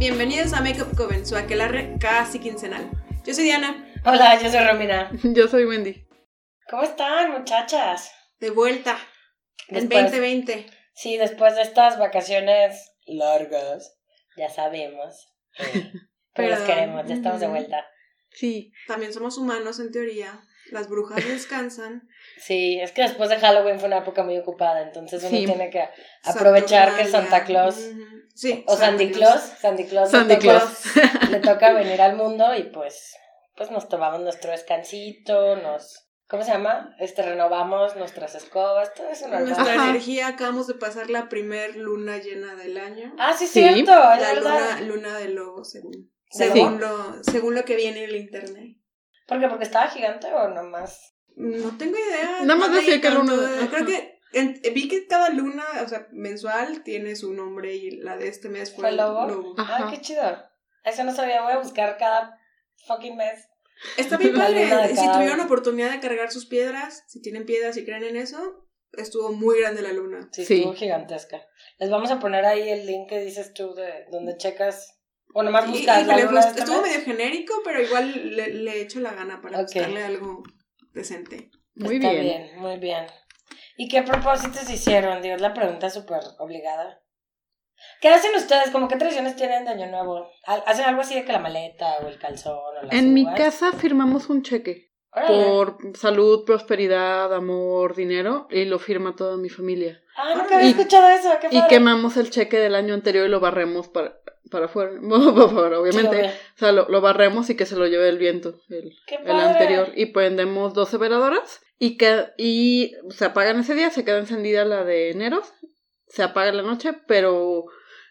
Bienvenidos a Makeup Coven, su aquelarre casi quincenal. Yo soy Diana. Hola, yo soy Romina. Yo soy Wendy. ¿Cómo están, muchachas? De vuelta. En Después- 2020. Sí, después de estas vacaciones largas, ya sabemos. eh, pero las Pero, queremos, ya estamos de vuelta. Sí. También somos humanos en teoría. Las brujas descansan. Sí, es que después de Halloween fue una época muy ocupada, entonces uno Sí. tiene que aprovechar que. Santa Claus. Sí, o Santa Sandy Claus, Sandy Claus, Sandy le, toca, Claus. le toca venir al mundo y pues, pues nos tomamos nuestro descansito, nos, ¿cómo se llama? Este renovamos nuestras escobas, todo eso normal. Nuestra Ajá. energía, acabamos de pasar la primer luna llena del año. Ah, sí, Sí. cierto, es la verdad. luna, luna de lobo, según, ¿De según, lo, según lo que viene en el internet. ¿Por qué? ¿Porque estaba gigante o nomás? No tengo idea. Nada más decía que luna-. Creo que en- vi que cada luna, o sea, mensual, tiene su nombre y la de este mes fue, ¿Fue lobo? Ay, qué chido. Eso no sabía, voy a buscar cada fucking mes. Está bien padre. Si tuvieron oportunidad de cargar sus piedras, si tienen piedras y creen en eso, estuvo muy grande la luna. Sí, Sí. estuvo gigantesca. Les vamos a poner ahí el link que dices tú de donde checas. O nomás Y- buscas la luna pues, de este estuvo mes. medio genérico, pero igual le, le echo la gana para buscarle algo decente. Muy Está bien. bien, muy bien. ¿Y qué propósitos hicieron? Dios, la pregunta súper obligada. ¿Qué hacen ustedes? ¿Cómo qué tradiciones tienen de Año Nuevo? ¿Ha- ¿Hacen algo así de que la maleta o el calzón o las En mi casa firmamos un cheque Órale. por salud, prosperidad, amor, dinero y lo firma toda mi familia. Ah, nunca había Y- escuchado eso. Qué Y padre. quemamos el cheque del año anterior y lo barremos para, para afuera. para afuera, obviamente. Sí, obvio. O sea, lo, lo barremos y que se lo lleve el viento, el, Qué el padre. anterior. Y prendemos 12 veladoras y, que, y se apagan ese día, se queda encendida la de enero, se apaga en la noche, pero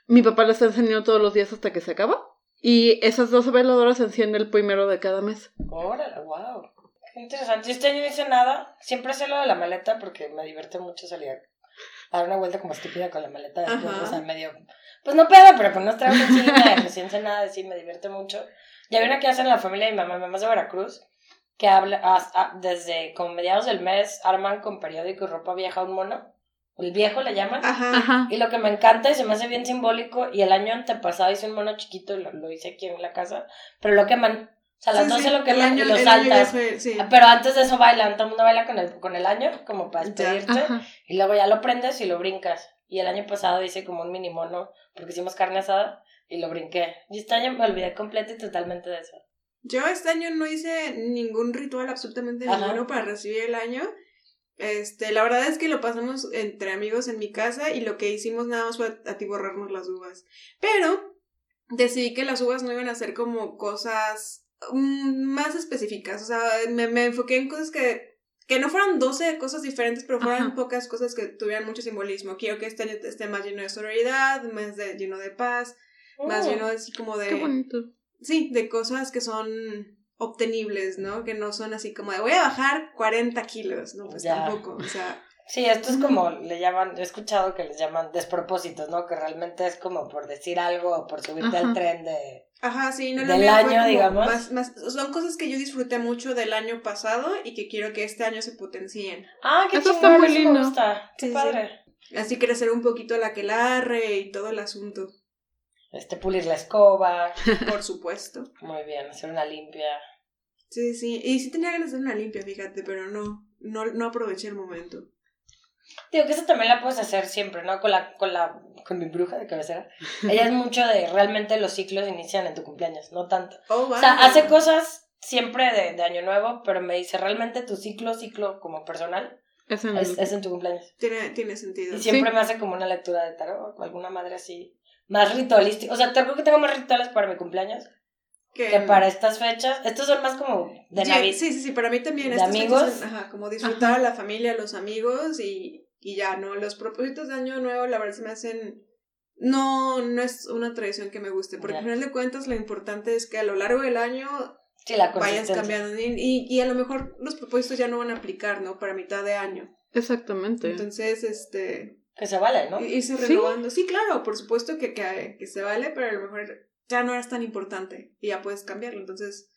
mi papá la está encendiendo todos los días hasta que se acaba. Y esas 12 veladoras se encienden el primero de cada mes. Órale, wow. Interesante. Yo este año no hice nada. Siempre sé lo de la maleta porque me divierte mucho salir a dar una vuelta como estúpida con la maleta después. Ajá. O sea, medio. Pues no pedo, pero pues no traigo y recién sé nada de sí, me divierte mucho. Y hay una que hacen en la familia de mi mamá, mi mamá es de Veracruz, que habla desde como mediados del mes arman con periódico y ropa vieja un mono. El viejo le llaman. Ajá. Ajá. Y lo que me encanta y se me hace bien simbólico, y el año antepasado hice un mono chiquito y lo, lo hice aquí en la casa, pero lo queman. O sea, a las Sí, 12 sí, lo queman y lo sí. Ah, Pero antes de eso bailan, todo el mundo baila con el, con el año, como para despedirte, y luego ya lo prendes y lo brincas. Y el año pasado hice como un mini mono, porque hicimos carne asada, y lo brinqué. Y este año me olvidé completo y totalmente de eso. Yo este año no hice ningún ritual absolutamente Ajá. ninguno para recibir el año. Este, la verdad es que lo pasamos entre amigos en mi casa y lo que hicimos nada más fue atiborrarnos las uvas. Pero decidí que las uvas no iban a ser como cosas mm, más específicas. O sea, me, me enfoqué en cosas que, que no fueran 12 cosas diferentes, pero fueran Ajá. pocas cosas que tuvieran mucho simbolismo. Quiero que este año esté más lleno de sororidad, más de, lleno de paz, más Mm. lleno así como de... Qué bonito. Sí, de cosas que son obtenibles, ¿no? Que no son así como de voy a bajar 40 kilos, ¿no? Pues Ya. tampoco, o sea, Sí, esto es como le llaman, he escuchado que les llaman despropósitos, ¿no? Que realmente es como por decir algo o por subirte al tren de... ajá, sí, no Del año, digamos. Más, más, son cosas que yo disfruté mucho del año pasado y que quiero que este año se potencien. Ah, qué Eso está muy lindo. gusta. Qué Sí, sí. padre. Así crecer un poquito la aquelarre y todo el asunto, Este, pulir la escoba. por supuesto. Muy bien, hacer una limpia. Sí, sí, y sí tenía ganas de hacer una limpia, fíjate, pero no, no, no aproveché el momento. Digo que eso también la puedes hacer siempre, ¿no? Con la, con la, con mi bruja de cabecera. Ella es mucho de realmente los ciclos inician en tu cumpleaños, no tanto. Oh, O sea, hace cosas siempre de, de año nuevo, pero me dice realmente tu ciclo, ciclo como personal, Es en es, el- es en tu cumpleaños. Tiene, tiene sentido. Y siempre Sí. me hace como una lectura de tarot o alguna madre así. Más ritualística. O sea, te creo que tengo más rituales para mi cumpleaños que para estas fechas. Estos son más como de Navidad. Sí, sí, sí, para mí también. ¿De estas amigos? son, ajá, como disfrutar a la familia, a los amigos y, y ya, ¿no? Los propósitos de Año Nuevo, la verdad, se me hacen... No, no es una tradición que me guste, porque al final de cuentas lo importante es que a lo largo del año Sí, la vayas cambiando y, y, y a lo mejor los propósitos ya no van a aplicar, ¿no? Para mitad de año. Exactamente. Entonces, este... Que se vale, ¿no? Irse Sí. renovando. Sí, claro, por supuesto que, que, que se vale, pero a lo mejor ya no eres tan importante y ya puedes cambiarlo. Entonces,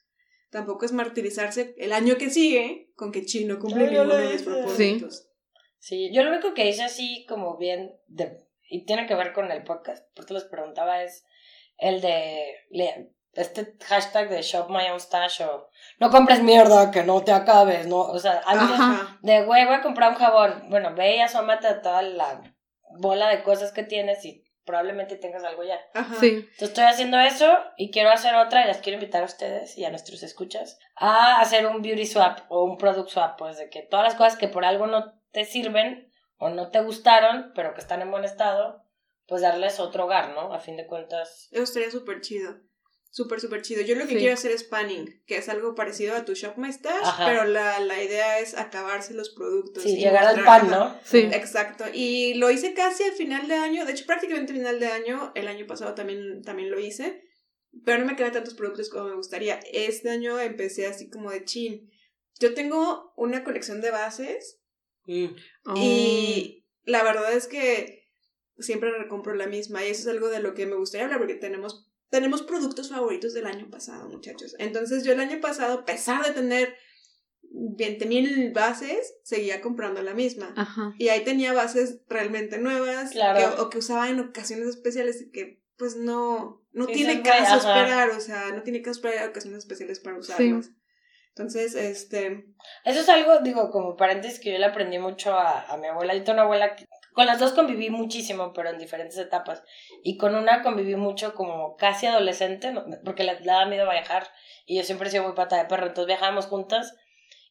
tampoco es martirizarse el año que sigue con que chino cumple yo ninguno lo de mis hice. propósitos. Sí, yo lo único que hice así como bien, de, y tiene que ver con el podcast, porque les preguntaba es, el de este hashtag de shop my own stash o no compres mierda que no te acabes, ¿no? O sea, antes Ajá. de güey, voy a comprar un jabón. Bueno, ve y asómate a toda la bola de cosas que tienes y probablemente tengas algo ya. Ajá. Sí. Entonces estoy haciendo eso y quiero hacer otra y las quiero invitar a ustedes y a nuestros escuchas a hacer un beauty swap o un product swap, pues de que todas las cosas que por algo no te sirven o no te gustaron, pero que están en buen estado, pues darles otro hogar, ¿no? A fin de cuentas. Eso estaría súper chido. Súper, súper chido. Yo lo que Sí. quiero hacer es panning, que es algo parecido a tu Shop My Stash, Ajá. pero la, la idea es acabarse los productos. Sí, y llegar al pan. ¿no? Sí. Exacto. Y lo hice casi al final de año, de hecho prácticamente al final de año, el año pasado también, también lo hice, pero no me quedan tantos productos como me gustaría. Este año empecé así como de chin. Yo tengo una colección de bases Oh. y la verdad es que siempre recompro la misma y eso es algo de lo que me gustaría hablar porque tenemos, tenemos productos favoritos del año pasado, muchachos. Entonces yo el año pasado, a pesar de tener 20 mil bases, seguía comprando la misma. Ajá. Y ahí tenía bases realmente nuevas Claro. que- o que usaba en ocasiones especiales y que pues no, no Sí, tiene caso esperar, o sea, no tiene caso esperar ocasiones especiales para usarlas. Entonces, este, Eso es algo, digo, como paréntesis que yo le aprendí mucho a, a mi abuela. Yo tengo una abuela que con las dos conviví muchísimo, pero en diferentes etapas. Y con una conviví mucho como casi adolescente, porque le, daba miedo viajar. Y yo siempre he sido muy pata de perro, entonces viajábamos juntas.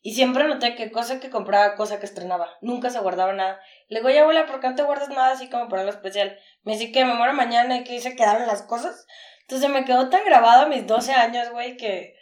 Y siempre noté que cosa que compraba, cosa que estrenaba. Nunca se guardaba nada. Le digo, oye abuela, ¿por qué no te guardas nada así como para algo especial? Me dice que me muero mañana y que se quedaron las cosas. Entonces me quedó tan grabado a mis 12 años, güey, que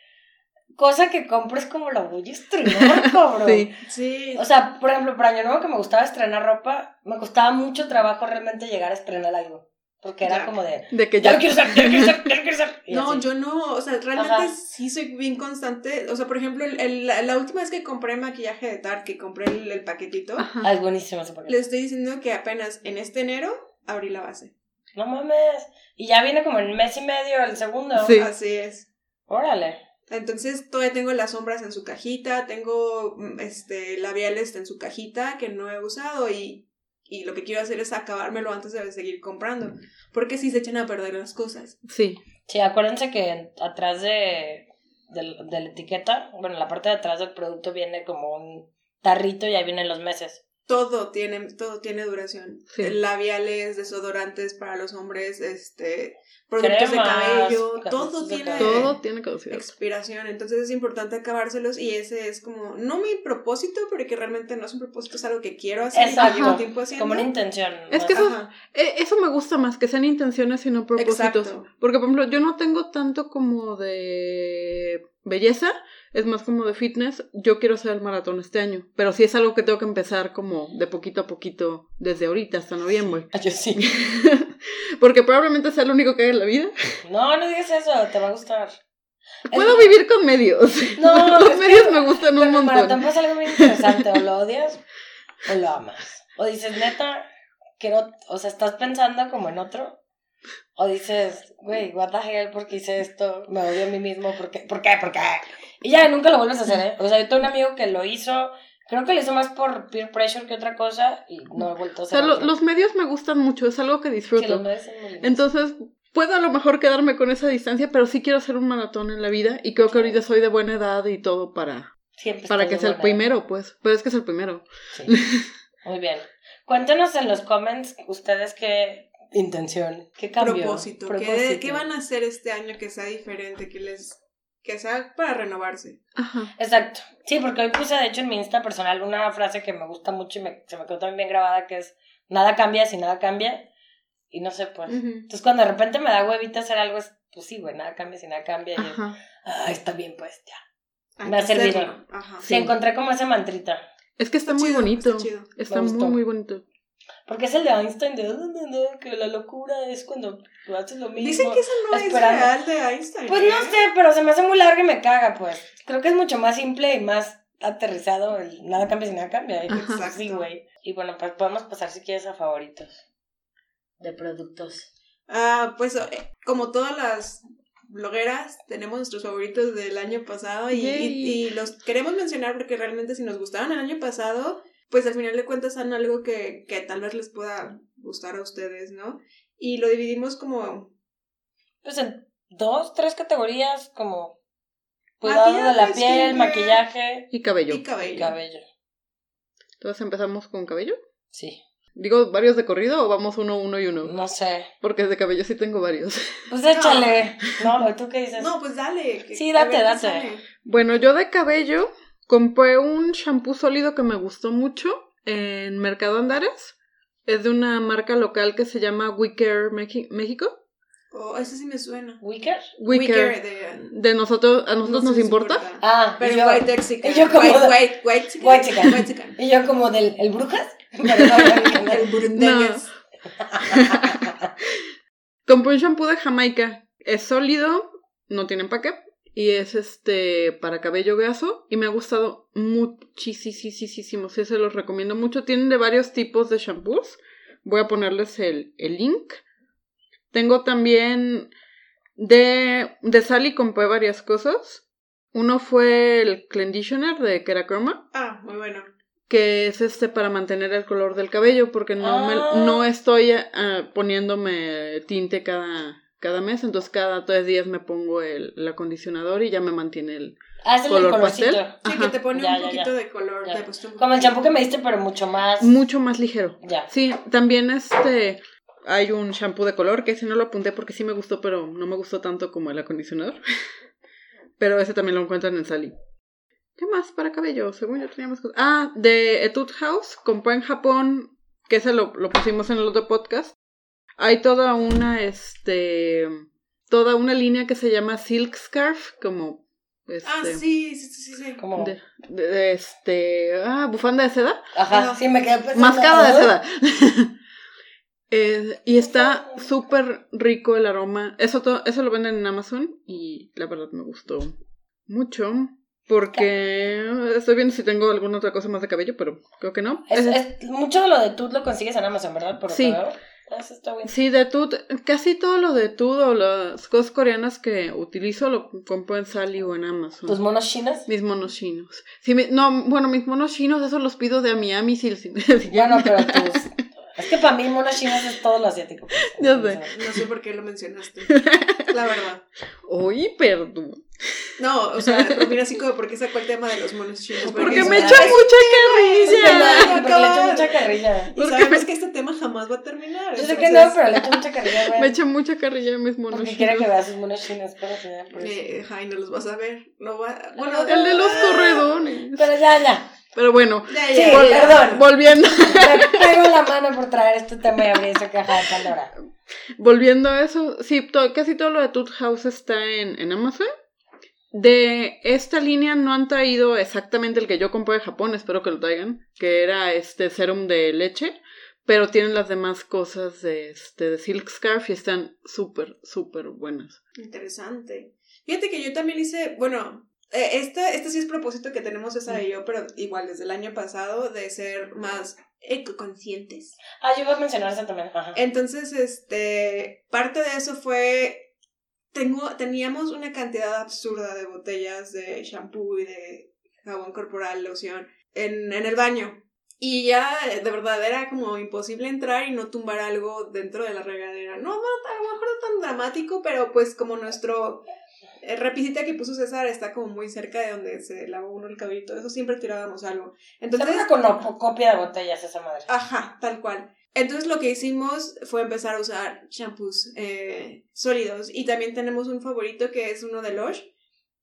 cosa que compro es como la voy a estrenar, cabrón. Sí. sí, O sea, por ejemplo, para Año Nuevo que me gustaba estrenar ropa, me costaba mucho trabajo realmente llegar a estrenar algo. Porque era Ya. como de, De que ya ya. lo quiero usar, ya lo quiero usar, ya lo quiero. Y no, así. yo no, o sea, realmente Ajá. sí soy bien constante. O sea, por ejemplo, el- el- la, la última vez que compré maquillaje de Tarte, que compré el, el paquetito, Ajá. Ah, es buenísimo ese paquete. le estoy diciendo que apenas en este enero abrí la base. No mames. Y ya viene como en mes y medio el segundo. Sí. Así es. Órale. Entonces todavía tengo las sombras en su cajita, tengo mm, este labiales en su cajita que no he usado y, y lo que quiero hacer es acabármelo antes de seguir comprando, porque si se echan a perder las cosas. Sí. Sí, acuérdense que atrás de, del- de la etiqueta, bueno, en la parte de atrás del producto viene como un tarrito y ahí vienen los meses. Todo tiene, todo tiene duración. Sí. Labiales, desodorantes para los hombres, este, productos de Cremas, cabello, cosas todo de tiene cabello. Todo tiene caducidad. expiración. Entonces es importante acabárselos y ese es como, no mi propósito, porque realmente no es un propósito, es algo que quiero hacer y que Exacto. llevo tiempo haciendo. Como una intención. Es que eso- Ajá. Eh, Eso me gusta más, que sean intenciones y no propósitos. Exacto. Porque, por ejemplo, yo no tengo tanto como de belleza, es más como de fitness. Yo quiero hacer el maratón este año, pero sí es algo que tengo que empezar como de poquito a poquito, desde ahorita hasta noviembre. Ah, Yo sí. Porque probablemente sea lo único que haga en la vida. No, no digas eso, te va a gustar. Puedo vivir con medios. No, Los es que- medios me gustan un el montón. maratón pasa algo muy interesante, o lo odias o lo amas. O dices, neta, quiero, o sea, estás pensando como en otro. O dices, güey, what the hell, ¿por qué hice esto? Me odio a mí mismo, ¿por qué? ¿Por qué? ¿Por qué? Y ya nunca lo vuelves a hacer, ¿eh? O sea, yo tengo un amigo que lo hizo, creo que lo hizo más por peer pressure que otra cosa y no he vuelto a O hacer sea, lo- otro. los medios me gustan mucho, es algo que Sí, disfruto. los medios son muy lindos. Entonces, puedo a lo mejor quedarme con esa distancia, pero sí quiero hacer un maratón en la vida y creo que ahorita soy de buena edad y todo para, Siempre para que sea el primero, pues. Pero es que es el primero. Sí. Muy bien. Cuéntenos en los comments ustedes qué intención, qué cambio. propósito. ¿Qué, propósito. qué van a hacer este año que sea diferente? Que les que sea para renovarse. Ajá. Exacto. Sí, porque hoy puse de hecho en mi Insta personal una frase que me gusta mucho y me, se me quedó también bien grabada que es nada cambia si nada cambia. Y no sé, pues. Entonces cuando de repente me da huevita hacer algo es, pues sí, güey, nada cambia si nada cambia. Y yo, ah, está bien, pues ya. Hay Me ha servido. Ajá. Sí, encontré como ese mantrita. Es que está, Está muy chido, bonito. está chido. Está muy, muy bonito. Porque es el de Einstein de "Ah, no, no, que la locura es cuando tú haces lo mismo. Dicen que eso no esperando. es real de Einstein. Pues ¿eh? no sé, pero se me hace muy larga y me caga, pues. Creo que es mucho más simple y más aterrizado el nada cambia si nada cambia. Y pues, Ajá. sí, güey. Y bueno, pues podemos pasar si quieres a favoritos de productos. Ah, pues eh, como todas las blogueras, tenemos nuestros favoritos del año pasado y- y los queremos mencionar porque realmente si nos gustaban el año pasado, pues al final de cuentas son algo que, que tal vez les pueda gustar a ustedes, ¿no? Y lo dividimos como pues en dos, tres categorías como cuidado de la piel, skincare. maquillaje Y cabello. Y cabello. y cabello. Entonces empezamos con cabello. Sí, Digo, ¿varios de corrido o vamos uno, uno y uno? no sé. Porque de cabello sí tengo varios. Pues échale. No, ¿tú qué dices? No, pues dale. que- Sí, date, date. sale. Bueno, yo de cabello compré un shampoo sólido que me gustó mucho en Mercado Andares. Es de una marca local que se llama Wicker México. Oh, ese sí me suena. ¿Wicker? Wicker. de... De nosotros, a nosotros no nos si importa. Ah, Pero yo, white texican. y yo como white, de- white, white, chicken. White chicken. White chicken. y yo como del el brujas. El burundengues. Compré un shampoo de Jamaica. Es sólido, no tiene empaque. Y es este para cabello graso. Y me ha gustado muchísimo. Sí, se los recomiendo mucho. Tienen de varios tipos de shampoos. Voy a ponerles el, el link. Tengo también de, de Sally compré varias cosas. Uno fue el Conditioner de Kerachroma, Ah, muy bueno. que es este para mantener el color del cabello, porque no, me- Ah. no estoy ah, poniéndome tinte cada, cada mes, entonces cada tres días me pongo el, el acondicionador y ya me mantiene el Ah, es el color pastel. colorcito. Sí, Ajá. que te pone Ya, un ya, poquito ya. de color. Ya. te pusiste un Como el champú que me diste, pero mucho más. Mucho más ligero. Ya. Sí, también este hay un shampoo de color que ese no lo apunté porque sí me gustó, pero no me gustó tanto como el acondicionador. pero ese también lo encuentran en Sally. ¿Qué más para cabello? Según yo teníamos cosas. Ah, de Etude House, compré en Japón, que ese lo, lo pusimos en el otro podcast. Hay toda una, este, toda una línea que se llama Silk Scarf, como, este, Ah, sí, sí, sí, sí. Como. de, de- de, este, ah, bufanda de seda. Ajá, Ajá. sí, me quedé pensando. Mascada de seda. Eh, y está súper rico el aroma. Eso, to- eso lo venden en Amazon y la verdad me gustó mucho. Porque estoy viendo si tengo alguna otra cosa más de cabello, pero creo que no. Es, mucho de lo de tú lo consigues en Amazon, ¿verdad? Por lo Sí. que veo. Eso está. Sí, de Tut, casi todo lo de Tut o las cosas coreanas que utilizo lo compro en Sally o en Amazon. ¿Tus monos chinos? mis monos chinos. Sí, mi- no, bueno, mis monos chinos, eso los pido de Miami si, si, si Bueno, pero tus. Que para mí monos chinos es todo lo asiático. pues. Ya sé. No sé por qué lo mencionaste. La verdad. Oye, perdón. No, o sea, Romina así como porque sacó el tema de los monos chinos. Porque eso me es- echa mucha carrilla. no, porque le acabar. mucha carrilla. Y sabemos que este tema jamás va a terminar. Yo sé que no, pero le echo mucha carrilla, güey. Me echa mucha carrilla mis monos Porque quiere chinos. que veas sus monos chinos, pero sí, por eso. Eh, ay, no los vas a ver. No va... Bueno, El de los corredones. Pero ya, ya. Pero bueno, Sí, vol- perdón. volviendo, Me pego la mano por traer este tema y abrir esa caja de Pandora. volviendo a eso, sí, to- casi todo lo de Tooth House está en, en Amazon. De esta línea no han traído exactamente el que yo compré de Japón, espero que lo traigan, que era este serum de leche, pero tienen las demás cosas de, este, de Silk Scarf y están súper, súper buenas. Interesante. Fíjate que yo también hice, bueno, este, este sí es propósito que tenemos esa y yo, pero igual desde el año pasado, de ser más ecoconscientes. Ah, yo iba a mencionar eso también. Ajá. Entonces, este, parte de eso fue, tengo, teníamos una cantidad absurda de botellas de shampoo y de jabón corporal, loción, en, en el baño. Y ya, eh, de verdad, era como imposible entrar y no tumbar algo dentro de la regadera. No, no, a lo mejor no tan dramático, pero pues como nuestro eh, repisita que puso César está como muy cerca de donde se lavó uno el cabello, eso siempre tirábamos algo. Entonces, una cono- copia de botellas esa madre. Ajá, tal cual. Entonces lo que hicimos fue empezar a usar shampoos eh, sólidos y también tenemos un favorito que es uno de Lush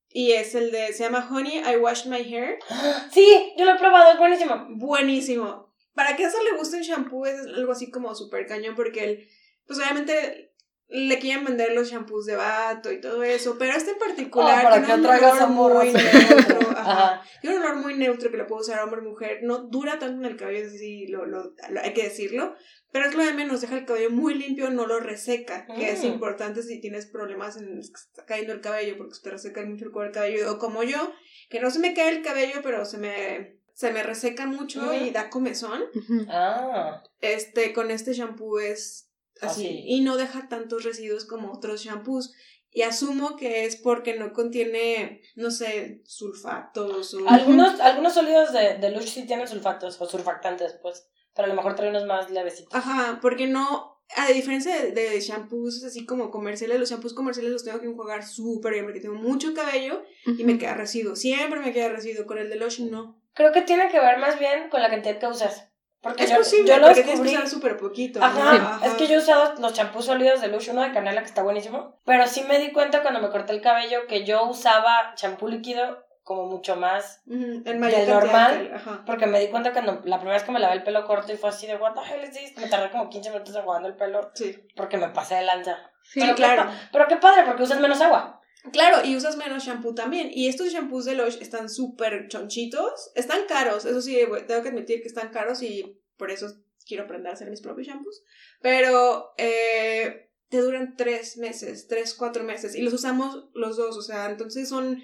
y es el de, se llama Honey, I Washed My Hair. Sí, yo lo he probado, es buenísimo. Buenísimo. Para que a eso le guste un shampoo es algo así como súper cañón porque él, pues obviamente le quieren vender los shampoos de vato y todo eso, pero este en particular Ah, para tiene que un olor amor, muy neutro. ajá. Ajá. Tiene un olor muy neutro que lo puede usar hombre o mujer. No dura tanto en el cabello, así lo, lo, lo- hay que decirlo. Pero es lo de menos, deja el cabello muy limpio, no lo reseca, que es Mm. importante si tienes problemas en que está cayendo el cabello, porque se te reseca mucho el cuero cabello. O como yo, que no se me cae el cabello, pero se me, se me reseca mucho y da comezón. Ah, Este, con este shampoo es así. Así. Y no deja tantos residuos como otros shampoos. Y asumo que es porque no contiene, no sé, sulfatos o... algunos, algunos sólidos de, de Lush sí tienen sulfatos o surfactantes, pues. Pero a lo mejor trae unos más levecitos. Ajá, porque no, a diferencia de, de shampoos así como comerciales, los shampoos comerciales los tengo que enjuagar súper bien porque tengo mucho cabello y me queda residuo. Siempre me queda residuo. Con el de Lush no. Creo que tiene que ver más bien con la cantidad que usas. Porque Es yo, posible, yo lo porque tienes que descubrí. usar súper poquito. Ajá, ¿no? es que yo he usado los champús sólidos de Lush, uno de canela que está buenísimo. Pero sí me di cuenta cuando me corté el cabello que yo usaba champú líquido como mucho más. Ujú, el mayor cantidad normal. Ajá. Porque me di cuenta cuando la primera vez que me lavé el pelo corto y fue así de, ¿What the hell is this? Me tardé como 15 minutos enjuagando el pelo Sí. porque me pasé de lanza. Sí, pero, claro. Qué, pero qué padre, porque usas menos agua. Claro, y usas menos shampoo también. Y estos shampoos de Lush están súper chonchitos. Están caros, eso sí, tengo que admitir que están caros y por eso quiero aprender a hacer mis propios shampoos. Pero eh, te duran tres meses, tres, cuatro meses. Y los usamos los dos, o sea, entonces son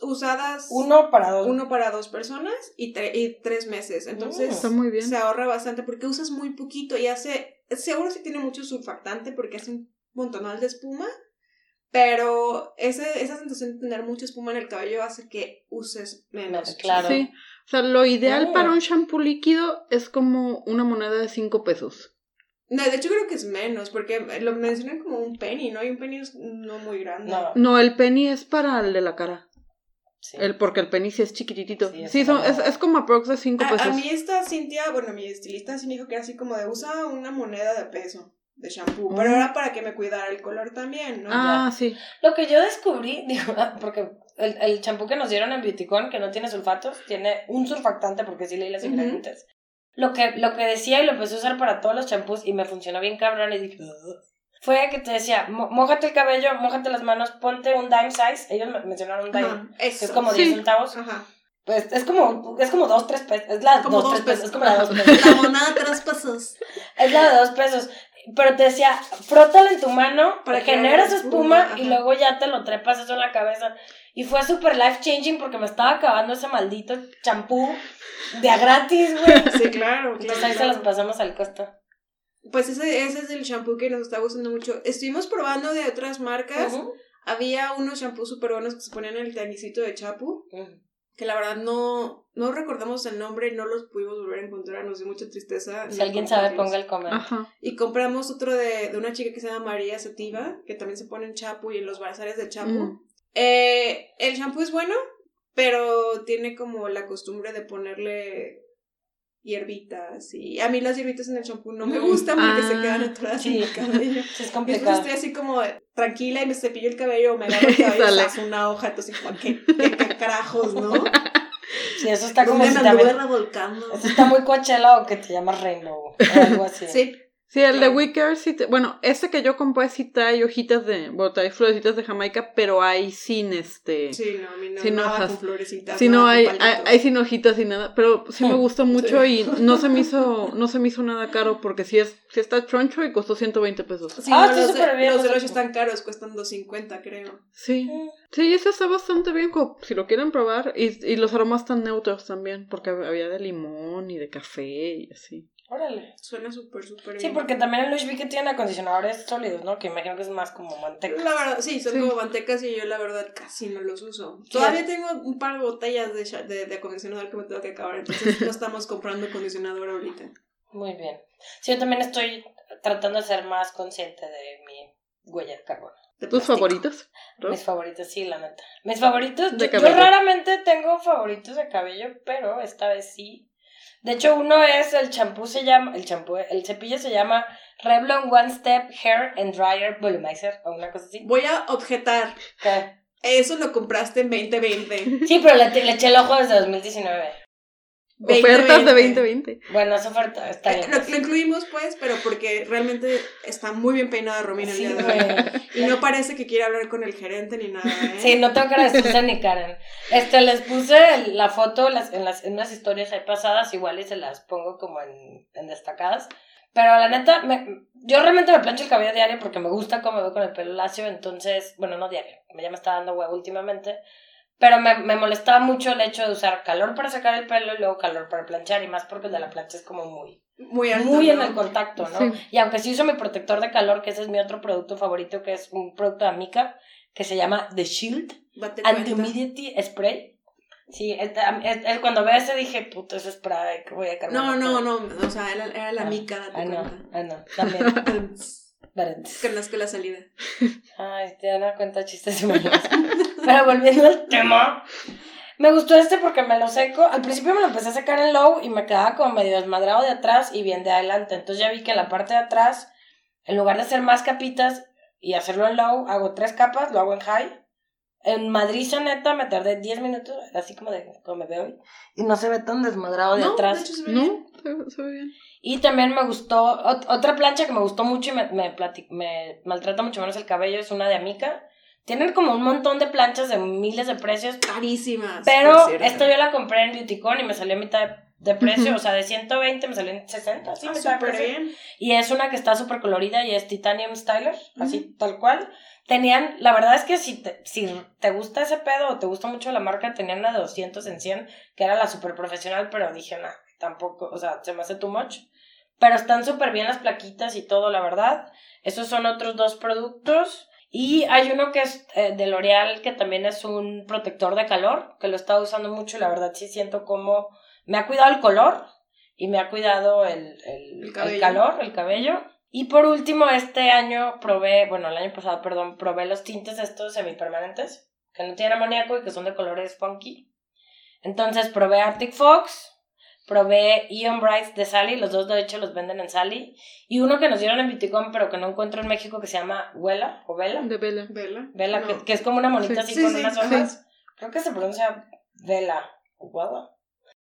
usadas Uno para dos. uno para dos personas y, tre- y tres meses. Entonces Está muy bien. se ahorra bastante porque usas muy poquito y hace, seguro sí tiene mucho surfactante porque hace un montonal de espuma, pero ese, esa sensación de tener mucha espuma en el cabello hace que uses menos. Claro. Sí. O sea, lo ideal Oh. para un shampoo líquido es como una moneda de 5 pesos. No, de hecho creo que es menos porque lo mencionan como un penny, ¿no? Y un penny es no muy grande. No. No, el penny es para el de la cara. Sí. El, porque el penny sí es chiquititito. Sí, Sí, es son, como- es, es como aprox de 5 A, pesos. a mí esta Cintia, bueno, mi estilista sí me dijo que era así como de usa una moneda de peso de shampoo, pero Mm. era para que me cuidara el color también, ¿no? Ah, sí. Lo que yo descubrí, digo, ah, porque el, el champú que nos dieron en Beautycon, que no tiene sulfatos, tiene un surfactante, porque sí leí las ingredientes. Lo que, lo que decía y lo empecé a usar para todos los champús y me funcionó bien cabrón y dije, "Ugh". fue que te decía, "Mo- mójate el cabello, mójate las manos, ponte un dime size. Ellos me mencionaron un dime, Ajá, que eso. es como Sí. 10 centavos. Ajá. Pues es como, es como dos, tres pesos. Es la Como dos, dos tres pesos. pesos. Es como la dos pesos. La moneda tres pesos. Es la de dos pesos. Pero te decía, frótala en tu mano, Para que generas haga espuma, y luego ya te lo trepas eso en la cabeza. Y fue súper life changing porque me estaba acabando ese maldito champú de a gratis, güey. Sí, claro. Entonces claro, ahí se los pasamos al costo. Pues ese, ese es el shampoo que nos está gustando mucho. Estuvimos probando de otras marcas. Había unos shampoos súper buenos que se ponían en el tanicito de chapu. Que la verdad no, no recordamos el nombre y no los pudimos volver a encontrar. Nos dio mucha tristeza. Si no alguien sabe, ponga el comentario. Y compramos otro de, de una chica que se llama María Sativa, que también se pone en chapu y en los bazares de chapu. Mm. Eh, el shampoo es bueno, pero tiene como la costumbre de ponerle hierbitas y a mí las hierbitas en el shampoo no me gustan porque se Ah, quedan atoradas en sí. mi cabello. Sí, es Y complicado. estoy así como tranquila y me cepillo el cabello o me agarro el cabello y una hoja, entonces como, ¿qué, qué, qué carajos, no? Sí, eso está como ¿Dónde si también... revolcando? Eso está muy coachella o que te llamas Rainbow o algo así. Sí, Sí, el de. Wicker sí te- Bueno, ese que yo compré sí trae hojitas de... Bueno, trae florecitas de Jamaica, pero hay sin este... sí, no, a mí no, Sí, no, nada hojas. con florecitas. Sí, no hay, hay, sin hojitas y nada, pero sí me Hmm. gustó mucho Sí. y no se me hizo, no se me hizo nada caro porque sí es, sí está choncho y costó 120 pesos. Sí, Ah, no, está los, súper de, bien, los de cómo. están caros, cuestan 2.50 creo. Sí, Mm. sí, ese está bastante bien, como si lo quieren probar y, y los aromas están neutros también porque había de limón y de café y así. Órale. Suena súper, súper Sí, bien. porque también en Lush que tienen acondicionadores sólidos, ¿no? Que imagino que es más como manteca. La verdad, sí, son Sí. como mantecas y yo la verdad casi no los uso. Todavía tengo un par de botellas de, de, de acondicionador que me tengo que acabar, entonces no estamos comprando acondicionador ahorita. Muy bien. Sí, yo también estoy tratando de ser más consciente de mi huella de carbono. De ¿Tus plástico. favoritos? Mis favoritos, sí, la neta. Mis favoritos, De yo, yo raramente tengo favoritos de cabello, pero esta vez sí. De hecho, uno es el champú, se llama, el champú, el cepillo se llama Revlon One Step Hair and Dryer Volumizer, o una cosa así. Voy a objetar. ¿Qué? Eso lo compraste en 2020. Sí, pero le, le eché el ojo desde 2019. Ofertas de 2020. 2020. Bueno, esa oferta está bien. lo, lo incluimos pues, pero porque realmente está muy bien peinada Romina el Sí, día de hoy. güey. Y no parece que quiera hablar con el gerente ni nada, ¿eh? Sí, no tengo cara de Susan ni Karen. Este, les puse el- la foto las, en, las, en unas historias ahí pasadas, igual y se las pongo como en, en destacadas. Pero la neta, me, yo realmente me plancho el cabello diario porque me gusta cómo me veo con el pelo lacio, entonces, bueno, no diario, ya me está dando huevo últimamente. Pero me, me molestaba mucho el hecho de usar calor para sacar el pelo y luego calor para planchar, y más porque el de la plancha es como muy, Muy alto, muy en ¿no? el contacto, ¿no? Sí. Y aunque sí uso mi protector de calor, que ese es mi otro producto favorito, que es un producto de Amica, que se llama The Shield. Anti-Humidity Spray. Sí, es- es- es- cuando veo ese dije, puto, ese spray que voy a cargar. No, no, no, o sea, era, era la mica, date Ah, no, cuenta. ah, no, también. Pero- Conozco la salida. Ay, te dan cuenta chistes malos. Pero volviendo al tema, me gustó este porque me lo seco. Al principio me lo empecé a secar en low y me quedaba como medio desmadrado de atrás y bien de adelante. Entonces ya vi que en la parte de atrás, en lugar de hacer más capitas y hacerlo en low, hago tres capas, lo hago en high. En Madrid, neta, me tardé 10 minutos, así como de como me veo hoy. Y no se ve tan desmadrado de No, atrás. de hecho se ve bien. No, se, se ve bien. Y también me gustó, ot- otra plancha que me gustó mucho y me, me, me maltrata mucho menos el cabello es una de Amica. Tienen como un montón de planchas de miles de precios, Carísimas. pero esta yo la compré en Beautycon y me salió a mitad de, de precio, Ujú. o sea, de 120 me salió en 60, sí, Ah, mitad de súper precio. bien. Y es una que está súper colorida y es Titanium Styler, así tal cual. Tenían, la verdad es que si te, si te gusta ese pedo o te gusta mucho la marca, tenían una de 200 en 100, que era la súper profesional, pero dije, no, tampoco, o sea, se me hace too much. Pero están súper bien las plaquitas y todo, la verdad. Esos son otros dos productos. Y hay uno que es eh, de L'Oreal, que también es un protector de calor, que lo he estado usando mucho y la verdad sí siento como me ha cuidado el color y me ha cuidado el, el, El calor, el cabello. Y por último, este año probé, bueno, el año pasado, perdón, probé los tintes estos semipermanentes, que no tienen amoníaco y que son de colores funky. Entonces probé Arctic Fox, probé Ion Bright de Sally, los dos de hecho los venden en Sally, y uno que nos dieron en Viticom pero que no encuentro en México que se llama Huela o Vela. De vela. Vela. Vela, No. que, que es como una monita Sí. así Sí, con sí, unas sí. hojas. Creo que se pronuncia Vela o Guada.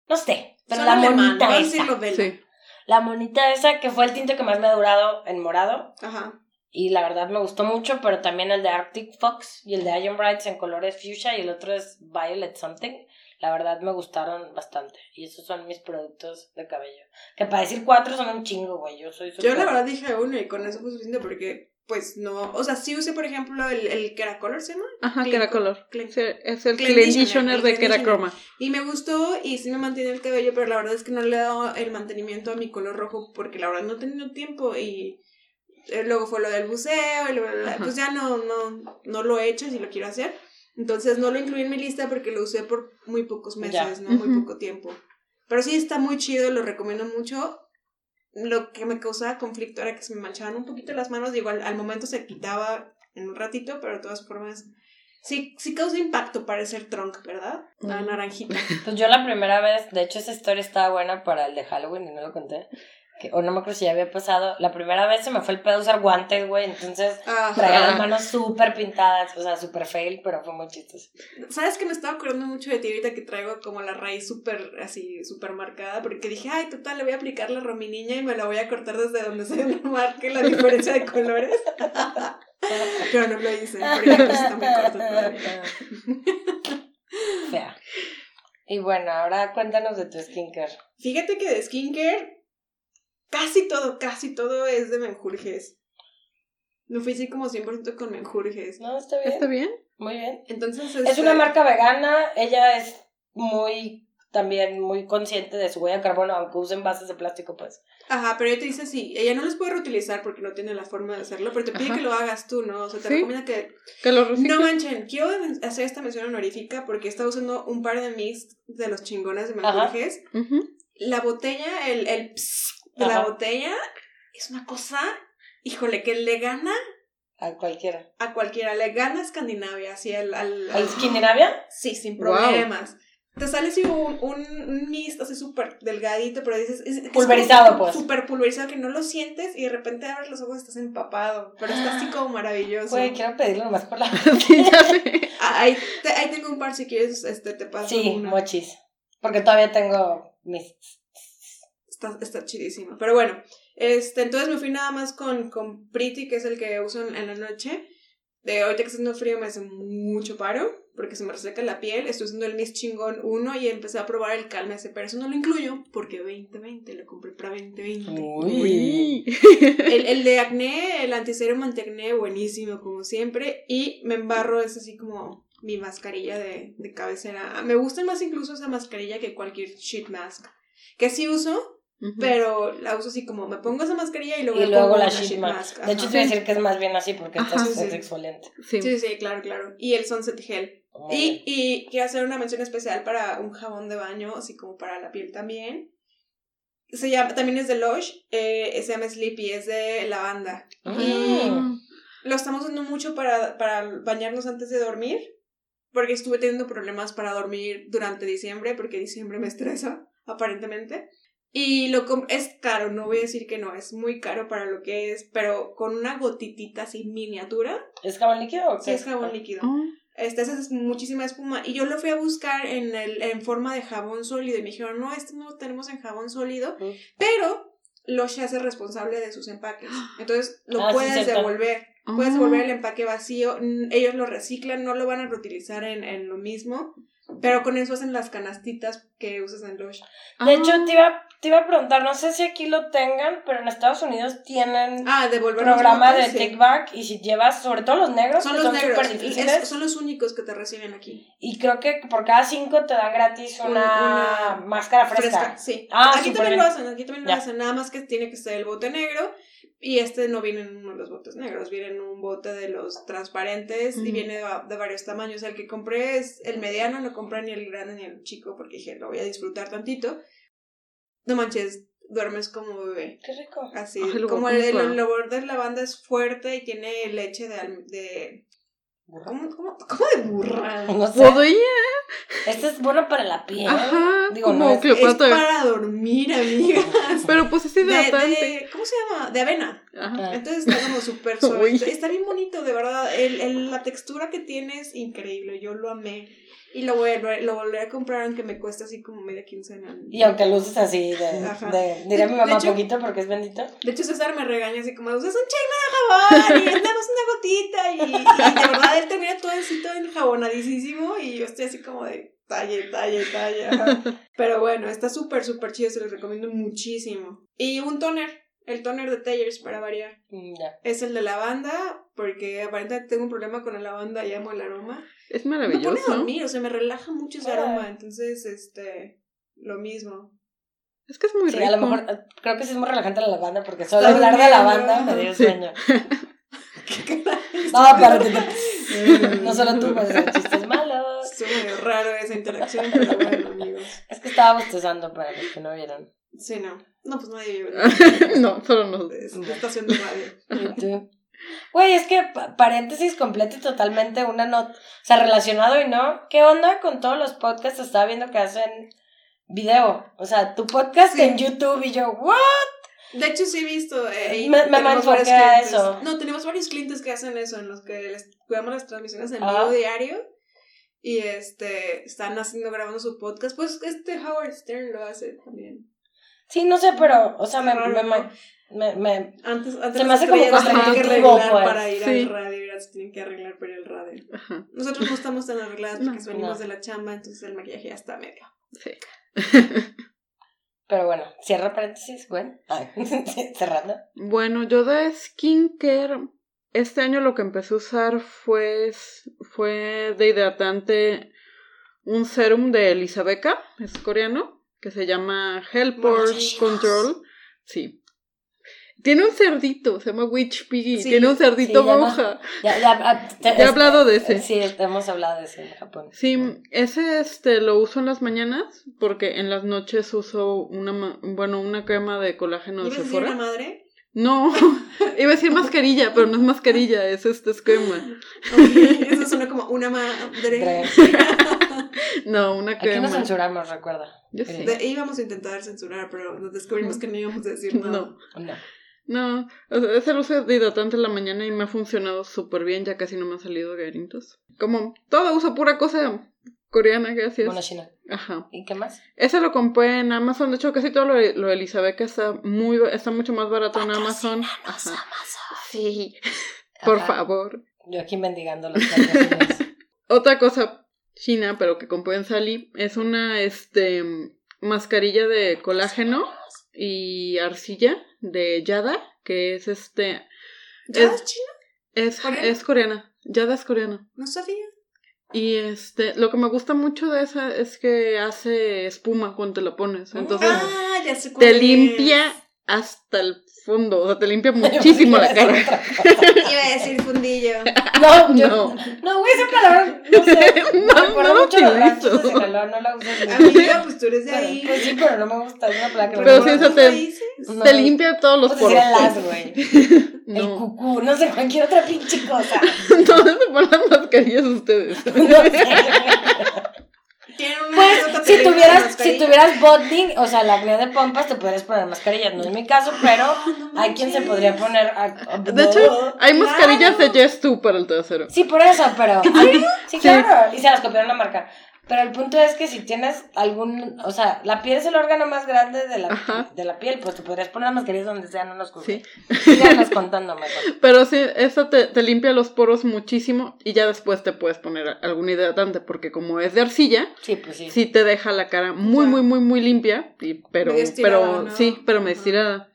No sé, pero Son la alemán, monita esa. decirlo Vela. Sí. La monita esa que fue el tinte que más me ha durado en morado. Ajá. Y la verdad me gustó mucho, pero también el de Arctic Fox y el de Iron Brights en colores fuchsia y el otro es Violet Something. La verdad me gustaron bastante. Y esos son mis productos de cabello. Que para decir cuatro son un chingo, güey. Yo soy Yo la verdad dije uno y con eso fue suficiente porque, pues no. O sea, sí usé, por ejemplo, el, el Keracolor, ¿se llama? Ajá, Clean que era Co- color. Clean- Sí, es el Clean conditioner de Clean Kerachroma. Y me gustó y sí me mantiene el cabello, pero la verdad es que no le he dado el mantenimiento a mi color rojo porque la verdad no he tenido tiempo y eh, luego fue lo del buceo y luego, Ajá. pues ya no, no, no lo he hecho si lo quiero hacer. Entonces no lo incluí en mi lista porque lo usé por muy pocos meses, Ya. ¿no? Muy poco tiempo. Pero sí está muy chido, lo recomiendo mucho. Lo que me causaba conflicto era que se me manchaban un poquito las manos. Digo, al, al momento se quitaba en un ratito, pero de todas formas sí, sí causa impacto parecer trunk, ¿verdad? La naranjita. Pues yo la primera vez, de hecho esa historia estaba buena para el de Halloween y no lo conté. Que, o no me acuerdo si ya había pasado. La primera vez se me fue el pedo usar guantes, güey. Entonces Ajá. traía las manos súper pintadas. O sea, súper fail, pero fue muy chistoso. ¿Sabes que me estaba acordando mucho de ti ahorita que traigo como la raíz súper así, súper marcada? Porque dije, ay, total, le voy a aplicar la rominiña y me la voy a cortar desde donde se marque la diferencia de colores. Pero no lo hice, porque está muy corto todavía. Fea. Y bueno, ahora cuéntanos de tu skincare. Fíjate que de skincare, casi todo, casi todo es de menjurjes. Me fui así como 100% con menjurjes. No, está bien. ¿Está bien? Muy bien. Entonces, Es este, una marca vegana. Ella es muy, también muy consciente de su huella de carbono, aunque usen bases de plástico, pues. Ajá, pero ella te dice así, ella no los puede reutilizar porque no tiene la forma de hacerlo, pero te pide Ajá. que lo hagas tú, ¿no? O sea, te Sí. recomienda que Que lo. No manchen, quiero hacer esta mención honorífica porque estaba usando un par de mix de los chingones de Ajá. menjurjes. Ujú. La botella, el, el ps de la botella es una cosa, híjole, que le gana A cualquiera. a cualquiera, le gana a Escandinavia, así al... al, ¿Al Skindinavia? Sí, sin Wow. problemas. Te sale así un, un, mist así súper delgadito, pero dices... Es, es Pulverizado, pues. Súper pulverizado, que no lo sientes y de repente abres los ojos y estás empapado. Pero está así como maravilloso. Güey, quiero pedirlo nomás por la... Sí, ya sé. Ah, Ahí, te- ahí tengo un par si quieres, este, te paso Sí, una. mochis. Porque todavía tengo mis... Está, está chidísimo. Pero bueno, este, entonces me fui nada más con, con Pretty, que es el que uso en, en la noche. De ahorita que está haciendo frío me hace mucho paro, porque se me reseca la piel. Estoy usando el Miss Chingón 1 y empecé a probar el Calma ese, pero eso no lo incluyo porque 2020, lo compré para 2020. Uy. El, el de acné, el antiserum antiacné, buenísimo como siempre. Y me embarro, es así como mi mascarilla de, de cabecera. Me gusta más incluso esa mascarilla que cualquier sheet mask. Que sí uso, Pero la uso así como me pongo esa mascarilla y luego, Y me luego pongo la sheet sheet mask. mask. De hecho, te voy a decir que es más bien así porque Ajá. estás Sí, exfoliante. Sí. Sí, sí, claro, claro. Y el Sunset Gel. Muy Y, y quiero hacer una mención especial para un jabón de baño, así como para la piel también. Se llama, también es de Lush, eh, se llama Sleepy, es de lavanda. Y Mm. lo estamos usando mucho para, para bañarnos antes de dormir, porque estuve teniendo problemas para dormir durante diciembre, porque diciembre me estresa, aparentemente. Y lo com- es caro, no voy a decir que no, es muy caro para lo que es, pero con una gotitita así miniatura, ¿Es jabón líquido o qué? sí es jabón líquido. Oh, Este, esa es muchísima espuma. Y yo lo fui a buscar en, el, en forma de jabón sólido. Y me dijeron, no, este no lo tenemos en jabón sólido. Mm. Pero Lush se hace responsable de sus empaques. Entonces lo Ah, puedes devolver. Puedes Ah. devolver el empaque vacío. Ellos lo reciclan, no lo van a reutilizar en, en lo mismo. Pero con eso hacen las canastitas que usas en Lush. De hecho, ah. te iba, te iba a preguntar, no sé si aquí lo tengan, pero en Estados Unidos tienen Ah, programa de sí. take back y si llevas, sobre todo los negros, Son que los son negros. súper difíciles, Es- son los únicos que te reciben aquí. y creo que por cada cinco te dan gratis Un- una, una máscara fresca. Fresca, sí. Ah, aquí también bien. lo hacen, aquí también Ya. lo hacen, nada más que tiene que ser el bote negro y este no viene en uno de los botes negros, viene en un bote de los transparentes y viene de, de varios tamaños. El que compré es el mediano, no compré ni el grande ni el chico porque dije, lo voy a disfrutar tantito. No manches, duermes como bebé. Qué rico. Así, Ay, como el, el comprar. olor de lavanda es fuerte y tiene leche de... al- de ¿cómo, cómo, cómo de burra? No sé. Podría. Este es bueno para la piel. Ajá. Digo, como no es- Es para dormir, amigas. Pero pues es hidratante. de- ¿Cómo se llama? De avena. Ajá. Ah. Entonces está como súper suave. Está bien bonito, de verdad. El, el- la textura que tiene es increíble. Yo lo amé. Y lo, voy, lo volveré a comprar aunque me cueste así como media quincena. Y aunque lo uses así de, Ajá. de diré a mi mamá hecho- poquito porque es bendito. De hecho, César me regaña así como, usas un chingo de jabón y damos una gotita. Y, y de verdad él termina todo así, todo enjabonadísimo. Y yo estoy así como de talla, talla, talla. Pero bueno, está súper, súper chido. Se los recomiendo muchísimo. Y un toner. El toner de Tayers para variar. Mm, Ya. Es el de lavanda, porque aparentemente tengo un problema con la lavanda y amo el aroma. Es Me pone a maravilloso. dormir, o sea, me relaja mucho ese aroma. Entonces, este, lo mismo. Es que es muy Sí, rico. a lo mejor eh, creo que sí es muy relajante la lavanda porque solo Está hablar de lavanda me dio Sí. sueño. No, pero te- no solo tú, pues chistes malos. Estuvo medio raro esa interacción, pero bueno, amigos. Es que estaba bostezando para los que no vieron. Sí, no. No, pues nadie vive. no, solo no. Es una estación de radio. ¿Y tú? Güey, es que pa- paréntesis completo y totalmente una nota, o sea, relacionado y no. ¿Qué onda con todos los podcasts? Estaba viendo que hacen video. O sea, tu podcast Sí. en YouTube y yo, ¿what? De hecho, sí he visto. eh, Me- me a eso. No, tenemos varios clientes que hacen eso, en los que les cuidamos las transmisiones en Ah. vivo diario. Y este, están haciendo, grabando su podcast. Pues este Howard Stern lo hace también. Sí, no sé, pero, o sea, me, Raro, me, me, me- Antes, antes Se me hace como contraintuitivo, arreglar pues. para ir Sí. al radio y se tienen que arreglar para ir al radio. Ajá. Nosotros no estamos tan arregladas porque No. venimos No. de la chamba, entonces el maquillaje ya está medio. Sí. pero bueno, cierra paréntesis, güey. Ay, cerrando. Bueno, yo de skincare, este año lo que empecé a usar fue, fue de hidratante un serum de Elisabeca, es coreano, que se llama Manchitas. Control. Sí. Tiene un cerdito, se llama Witch Piggy, Sí, tiene un cerdito sí, monja. Ya, ya, ah, Ya he hablado de ese. Sí, hemos hablado de ese en Japón. Sí, ese este lo uso en las mañanas porque en las noches uso una bueno, una crema de colágeno de ¿Ibas a decir una Sephora. madre? No, iba a decir mascarilla, pero no es mascarilla, es este es crema. Ok, eso suena como una madre. Dre. No, una Aquí no crema. censuramos, recuerda. Yo sé. De- íbamos a intentar censurar, pero nos descubrimos que no íbamos a decir nada. No, No. no, o sea, es el uso de hidratante en la mañana y me ha funcionado súper bien, ya casi no me han salido gueritos. Como todo uso pura cosa coreana, gracias. Bueno, China. Ajá. ¿Y qué más? Ese lo compré en Amazon, de hecho casi todo lo de, lo de Elizabeth está muy está mucho más barato en Amazon. Ajá. Sí, por favor. Yo aquí mendigando los. Otra cosa china, pero que compré en Sally, es una este mascarilla de colágeno y arcilla de Yada, que es este ¿Ya Es- es chino? es ¿Coreana? es coreana. Yada es coreana. No sabía. Y este, lo que me gusta mucho de esa es que hace espuma cuando te la pones. Entonces ah, ya sé te es. Hasta el fondo. O sea, te limpia muchísimo la cara. Iba a decir fundillo. No, yo. No. No, güey, esa palabra, no sé. No, no lo mucho de utilizo. Sinaloa, no la uso. ni- Amiga, pues tú eres de ahí. Pues sí, pero no me gusta, es una palabra que no Pero sí, eso te-? No, limpia todos los poros. el as, güey. El No. cucú, no sé, cualquier otra pinche cosa. ¿Dónde se ponen las mascarillas ustedes? No sé. Tienen una Pues, anécdota si terrible si mascarilla. tuvieras bonding, o sea, la acné de pompas, te podrías poner mascarillas. No es mi caso, pero hay quien se podría poner. a- a- De hecho, hay Claro. mascarillas de Yes 2 para el trasero. Sí, por eso, pero. Sí, Sí. claro. Y se las copiaron la marca. Pero el punto es que si tienes algún. O sea, la piel es el órgano más grande de la, Ajá. de la piel, pues te podrías poner las mascarillas donde sea, no nos Sí. Síganos contando mejor. Pero sí, eso te, te limpia los poros muchísimo y ya después te puedes poner algún hidratante porque como es de arcilla, Sí, pues sí. sí te deja la cara muy, muy, muy, muy limpia, y, pero, estirada, pero ¿no? sí, pero me estirada.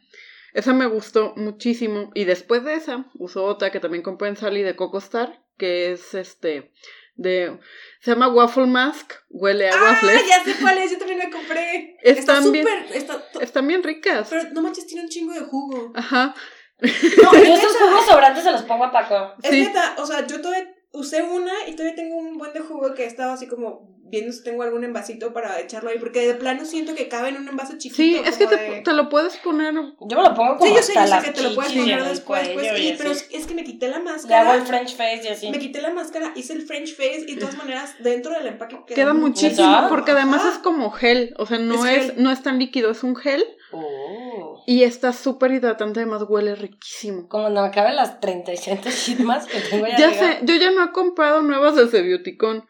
Esa me gustó muchísimo y después de esa uso otra que también compré en Sally de Coco Star, que es este de se llama Waffle Mask, huele a Ah, waffles. ya sé cuál es, yo también la compré. Están está bien- súper. Está, Están bien ricas. pero no manches, tiene un chingo de jugo. Ajá. No, Yo es esos jugos sobrantes se los pongo a Paco. Es Sí. neta, o sea, yo todavía usé una y todavía tengo un buen de jugo que he estado así como viendo si tengo algún envasito para echarlo ahí, porque de plano siento que cabe en un envase chiquito. Sí, es que te, de- te lo puedes poner Yo me lo pongo como Sí, yo sé, hasta yo sé que te lo puedes poner después, pues, cuello y- y pero es, que me quité la Le hago máscara. el French face y así. Me quité la máscara, hice el French face y de todas maneras dentro del empaque queda, Queda muchísimo porque además es como gel, o sea, no Es es, no es tan líquido, es un gel Oh. Y está súper hidratante, además huele riquísimo. Como me acaben las 37 shitmas que tengo ya Ya sé, yo ya no he comprado nuevas de Sebioticón,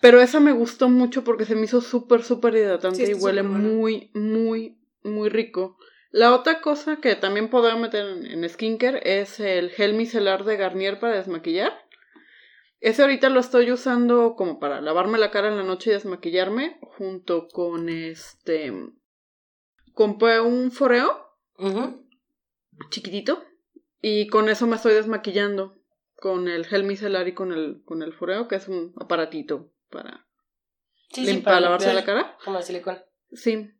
pero esa me gustó mucho porque se me hizo súper, súper hidratante Sí, y huele muy, muy, muy rico. La otra cosa que también podrá meter en, en skincare es el gel micelar de Garnier para desmaquillar. Ese ahorita lo estoy usando como para lavarme la cara en la noche y desmaquillarme, junto con este... Compré un foreo Chiquitito y con eso me estoy desmaquillando con el gel micelar y con el con el foreo que es un aparatito para, Sí, para lavarse limpiar, la cara. Como de silicón. sí.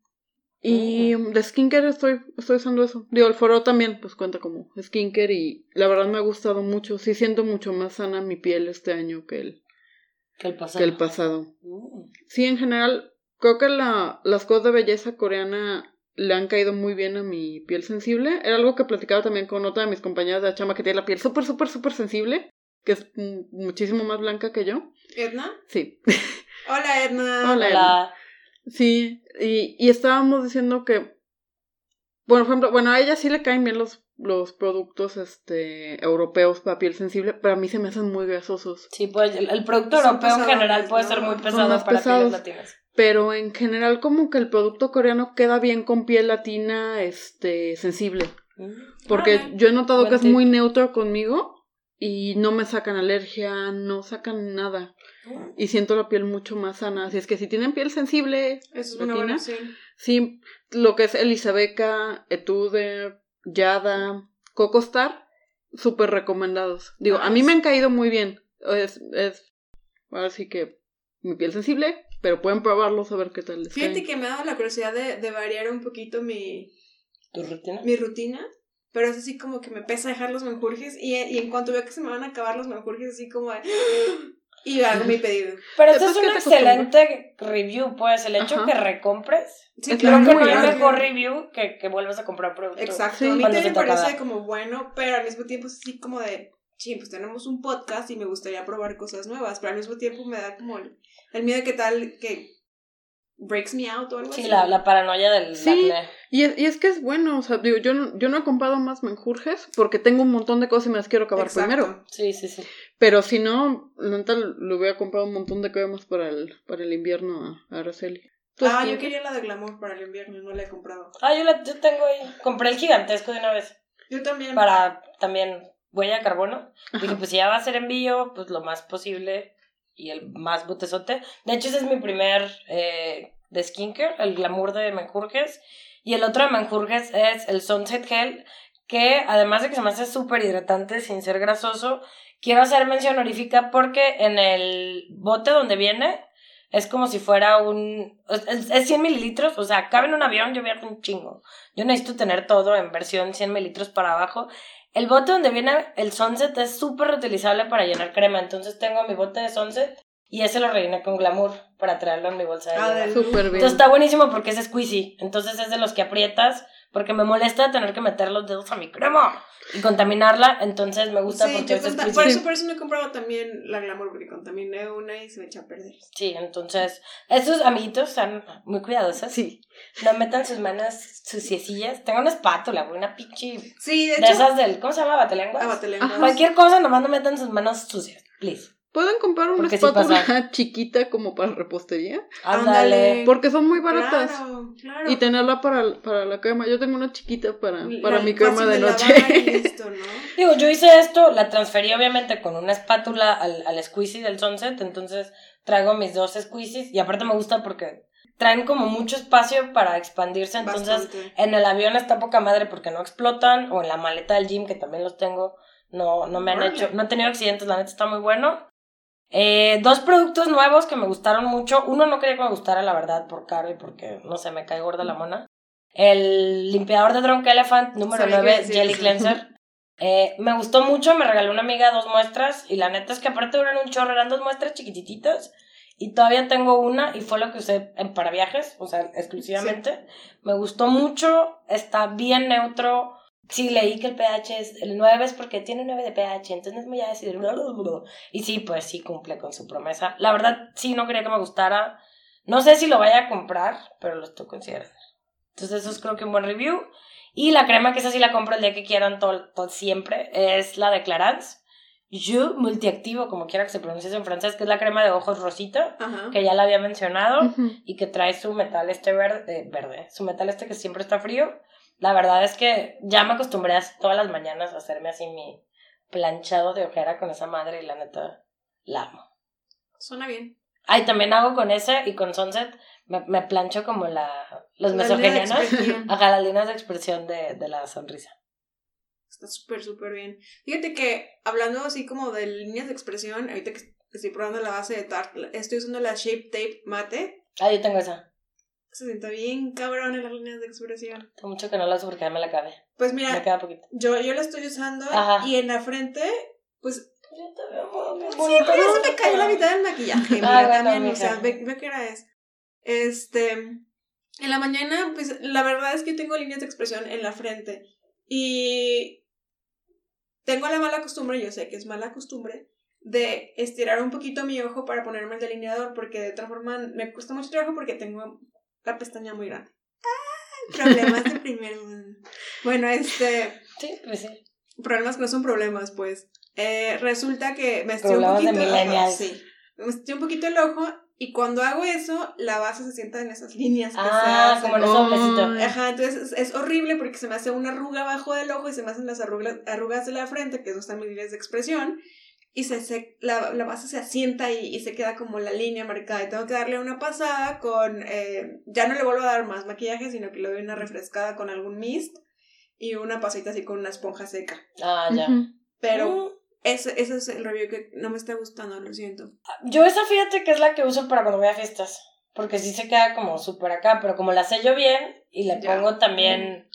Y de skincare estoy estoy usando eso. Digo el foreo también pues cuenta como skincare y la verdad me ha gustado mucho. Sí siento mucho más sana mi piel este año que el Que el pasado. que el pasado. Mm. sí en general creo que la, las cosas de belleza coreana le han caído muy bien a mi piel sensible. Era algo que platicaba también con otra de mis compañeras de la chama que tiene la piel súper, súper, súper sensible, que es muchísimo más blanca que yo. ¿Edna? Sí, Hola, Edna. Hola. Hola. sí, y, y estábamos diciendo que, bueno, por ejemplo, bueno, a ella sí le caen bien los, los productos este, europeos para piel sensible, pero a mí se me hacen muy grasosos. Sí, pues el, el producto Son europeo en general puede ¿no? ser muy pesado para pesados. pieles latinas. Pero en general como que el producto coreano queda bien con piel latina este, sensible. Porque Ah, yo he notado que es muy neutro conmigo y no me sacan alergia, no sacan nada. Y siento la piel mucho más sana. Así es que si tienen piel sensible, Eso es una buena latina, opción. sí, lo que es Elisabeca, Etude, Yada, Coco Star, súper recomendados. Digo, a mí me han caído muy bien. Es, es, ahora sí que mi piel sensible, pero pueden probarlos a ver qué tal les Fíjate caen. que me ha dado la curiosidad de, de variar un poquito mi, ¿Tu rutina? mi rutina. Pero es así como que me pesa dejar los menjurjes y, y en cuanto veo que se me van a acabar los menjurjes, así como de... Y hago mi pedido. Pero esto es un excelente review, pues, el hecho Ajá. que recompres. Sí, Es Creo claro, que no hay grande. mejor review que, que vuelvas a comprar producto. Exacto. Sí. A mí también me parece acaba. como bueno, pero al mismo tiempo es así como de... Sí, pues tenemos un podcast y me gustaría probar cosas nuevas, pero al mismo tiempo me da como el, el miedo de que tal que breaks me out o algo Sí, así. la, la paranoia del Sí. acné. Y es, y es que es bueno, o sea, digo, yo no, yo no he comprado más menjurjes porque tengo un montón de cosas y me las quiero acabar Exacto. primero. Sí, sí, sí. Pero si no, la neta le hubiera comprado un montón de cremas para el, para el invierno a, a Araceli. ¿Tú Ah, yo quería la de glamour para el invierno y no la he comprado. Ah, yo, la, yo tengo ahí. Compré el gigantesco de una vez. Yo también. Para también huella de carbono. Ajá. Dije, pues si ya va a ser envío, pues lo más posible y el más botezote. De hecho, ese es mi primer eh, de skincare, el glamour de Menjurjes. Y el otro de Menjurjes es el Sunset Gel, que además de que se me hace súper hidratante sin ser grasoso, quiero hacer mención honorífica porque en el bote donde viene es como si fuera un... Es, es 100 mililitros, o sea, cabe en un avión, yo viajo un chingo. Yo necesito tener todo en versión 100 mililitros para abajo. El bote donde viene el Sunset es súper reutilizable para llenar crema, entonces tengo mi bote de Sunset y ese lo rellené con glamour para traerlo en mi bolsa de Ah, Súper bien. Entonces está buenísimo porque es squeezy. Entonces es de los que aprietas porque me molesta tener que meter los dedos a mi crema y contaminarla. Entonces me gusta Sí, porque yo es por, eso, por eso no he comprado también la Glamour, porque contaminé una y se me echa a perder. Sí, entonces estos amiguitos están muy cuidadosos. Sí. No metan sus manos suciecillas. Tengo una espátula, una pinche... Sí, de De hecho, esas del... ¿Cómo se llama? ¿Batelenguas? ah, batelenguas. Cualquier cosa, nomás no metan sus manos sucias, please. Pueden comprar una Porque espátula chiquita como para repostería. Ándale. Porque son muy baratas. Claro, claro. Y tenerla para, para la crema. Yo tengo una chiquita para, para La- mi crema fácil de noche. Digo, yo hice esto, la transferí obviamente con una espátula al, al squeezy del Sunset, entonces traigo mis dos squeezies y aparte me gusta porque traen como mucho espacio para expandirse, entonces Bastante. en el avión está poca madre porque no explotan, o en la maleta del gym que también los tengo, no, no me han hecho, no he tenido accidentes, la neta está muy bueno. Eh, dos productos nuevos que me gustaron mucho, uno no quería que me gustara la verdad por caro y porque, no sé, me cae gorda la mona. El limpiador de Drunk Elephant número Sabía que 9 decías Jelly. Cleanser. Eh, me gustó mucho, me regaló una amiga dos muestras y la neta es que aparte duran un chorro, eran dos muestras chiquitititas y todavía tengo una y fue lo que usé en, para viajes, o sea, exclusivamente. Me gustó mucho, está bien neutro. Sí, leí que el pH es el 9 es porque tiene 9 de pH, entonces me voy a decir... Y sí, pues sí cumple con su promesa. La verdad, sí, no quería que me gustara. No sé si lo vaya a comprar, pero lo estoy considerando. Entonces eso es creo que un buen review. Y la crema, que esa sí la compro el día que quieran, todo, todo siempre, es la de Clarins. Jus multiactivo, como quiera que se pronuncie en francés, que es la crema de ojos rosita, Ajá. que ya la había mencionado, y que trae su metal este verde, eh, verde, su metal este que siempre está frío. La verdad es que ya me acostumbré a todas las mañanas a hacerme así mi planchado de ojera con esa madre y la neta la amo. Suena bien. Ay, también hago con ese y con Sunset, me, me plancho como la, los La línea de mesogenianos. Ajá, las líneas de expresión de, de la sonrisa. Está súper, súper bien. Fíjate que hablando así como de líneas de expresión, ahorita que estoy probando la base de Tarte, estoy usando la Shape Tape Mate. Ah, yo tengo esa. Se siente bien cabrón en las líneas de expresión. Tengo mucho que no la uso porque ya me la acabé. Pues Me mira, queda poquito. yo, yo la estoy usando Ajá. y en la frente, pues Yo te veo muy Sí, bonito. pero ya se me cayó la mitad del maquillaje. Mira, Ah, bueno, también, o sea, ve, ve qué hora es. Este. En la mañana, pues la verdad es que tengo líneas de expresión en la frente. Y. Tengo la mala costumbre, yo sé que es mala costumbre, de estirar un poquito mi ojo para ponerme el delineador, porque de otra forma me cuesta mucho trabajo porque tengo la pestaña muy grande. ¡Ah! Problemas de primer mundo. Bueno, este Sí, pues sí. problemas que no son problemas, pues. Eh, resulta que me estiré un Problemas de poquito. ajá, millennials. sí. Me estiré un poquito el ojo y cuando hago eso, la base se sienta en esas líneas que Ah, se como. Ay. Ajá, entonces es, es horrible porque se me hace una arruga abajo del ojo y se me hacen las arrugas, arrugas de la frente, que no están mis líneas de expresión, y se, se- la, la base se asienta y, y se queda como la línea marcada. Y tengo que darle una pasada con. eh, ya no le vuelvo a dar más maquillaje, sino que le doy una refrescada con algún mist y una pasadita así con una esponja seca. Ah, ya. Ujú. Pero Mm. ese, ese es el review que no me está gustando, lo siento. Yo esa fíjate que es la que uso para cuando voy a fiestas. Porque sí se queda como súper acá, pero como la sello bien y le Ya. pongo también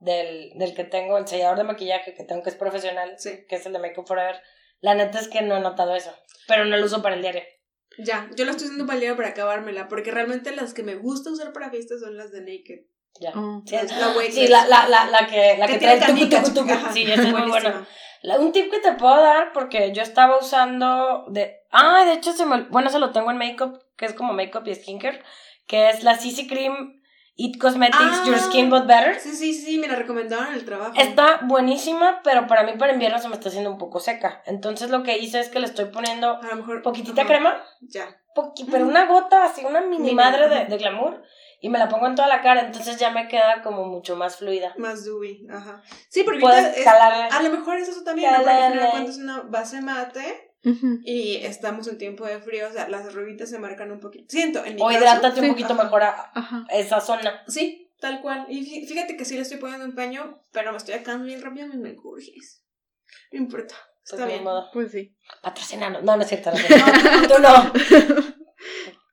del, del que tengo, el sellador de maquillaje que tengo que es profesional, Sí. que es el de Make Up Forever, la neta es que no he notado eso. Pero no lo uso para el diario. Ya, yo la estoy usando para el día para acabármela, porque realmente las que me gusta usar para fiestas son las de Naked. Ya. Oh. Sí, es- La sí, la, la, la, la que, la que, trae tucu, tucu, tucu. Sí, es muy buena. Un tip que te puedo dar, porque yo estaba usando de... Ah, de hecho, se me, bueno, se lo tengo en Makeup, que es como Makeup y Skincare, que es la CC Cream It Cosmetics Ah. Your Skin But Better. Sí, sí, sí, me la recomendaron en el trabajo. Está buenísima, pero para mí para invierno se me está haciendo un poco seca. Entonces lo que hice es que le estoy poniendo A lo mejor. poquitita crema, Ya. poqui- pero una gota, así una mini madre de, glamour, y me la pongo en toda la cara, entonces ya me queda como mucho más fluida. Más dewy, ajá. Sí, porque es- a lo mejor es eso también, ¿no? porque cuentas es una base mate Y estamos en tiempo de frío, o sea, las arruguitas se marcan un poquito. Siento, en mi O caso. hidrátate un sí, poquito ajá. mejor a Ajá. esa zona. Sí, tal cual. Y fí- fíjate que sí le estoy poniendo empeño, pero me estoy acabando bien rápido mis mensajes. No importa. Pues Está ni bien. modo. Pues sí. Patrocinanos. No, no es cierto. No, es cierto. tú no.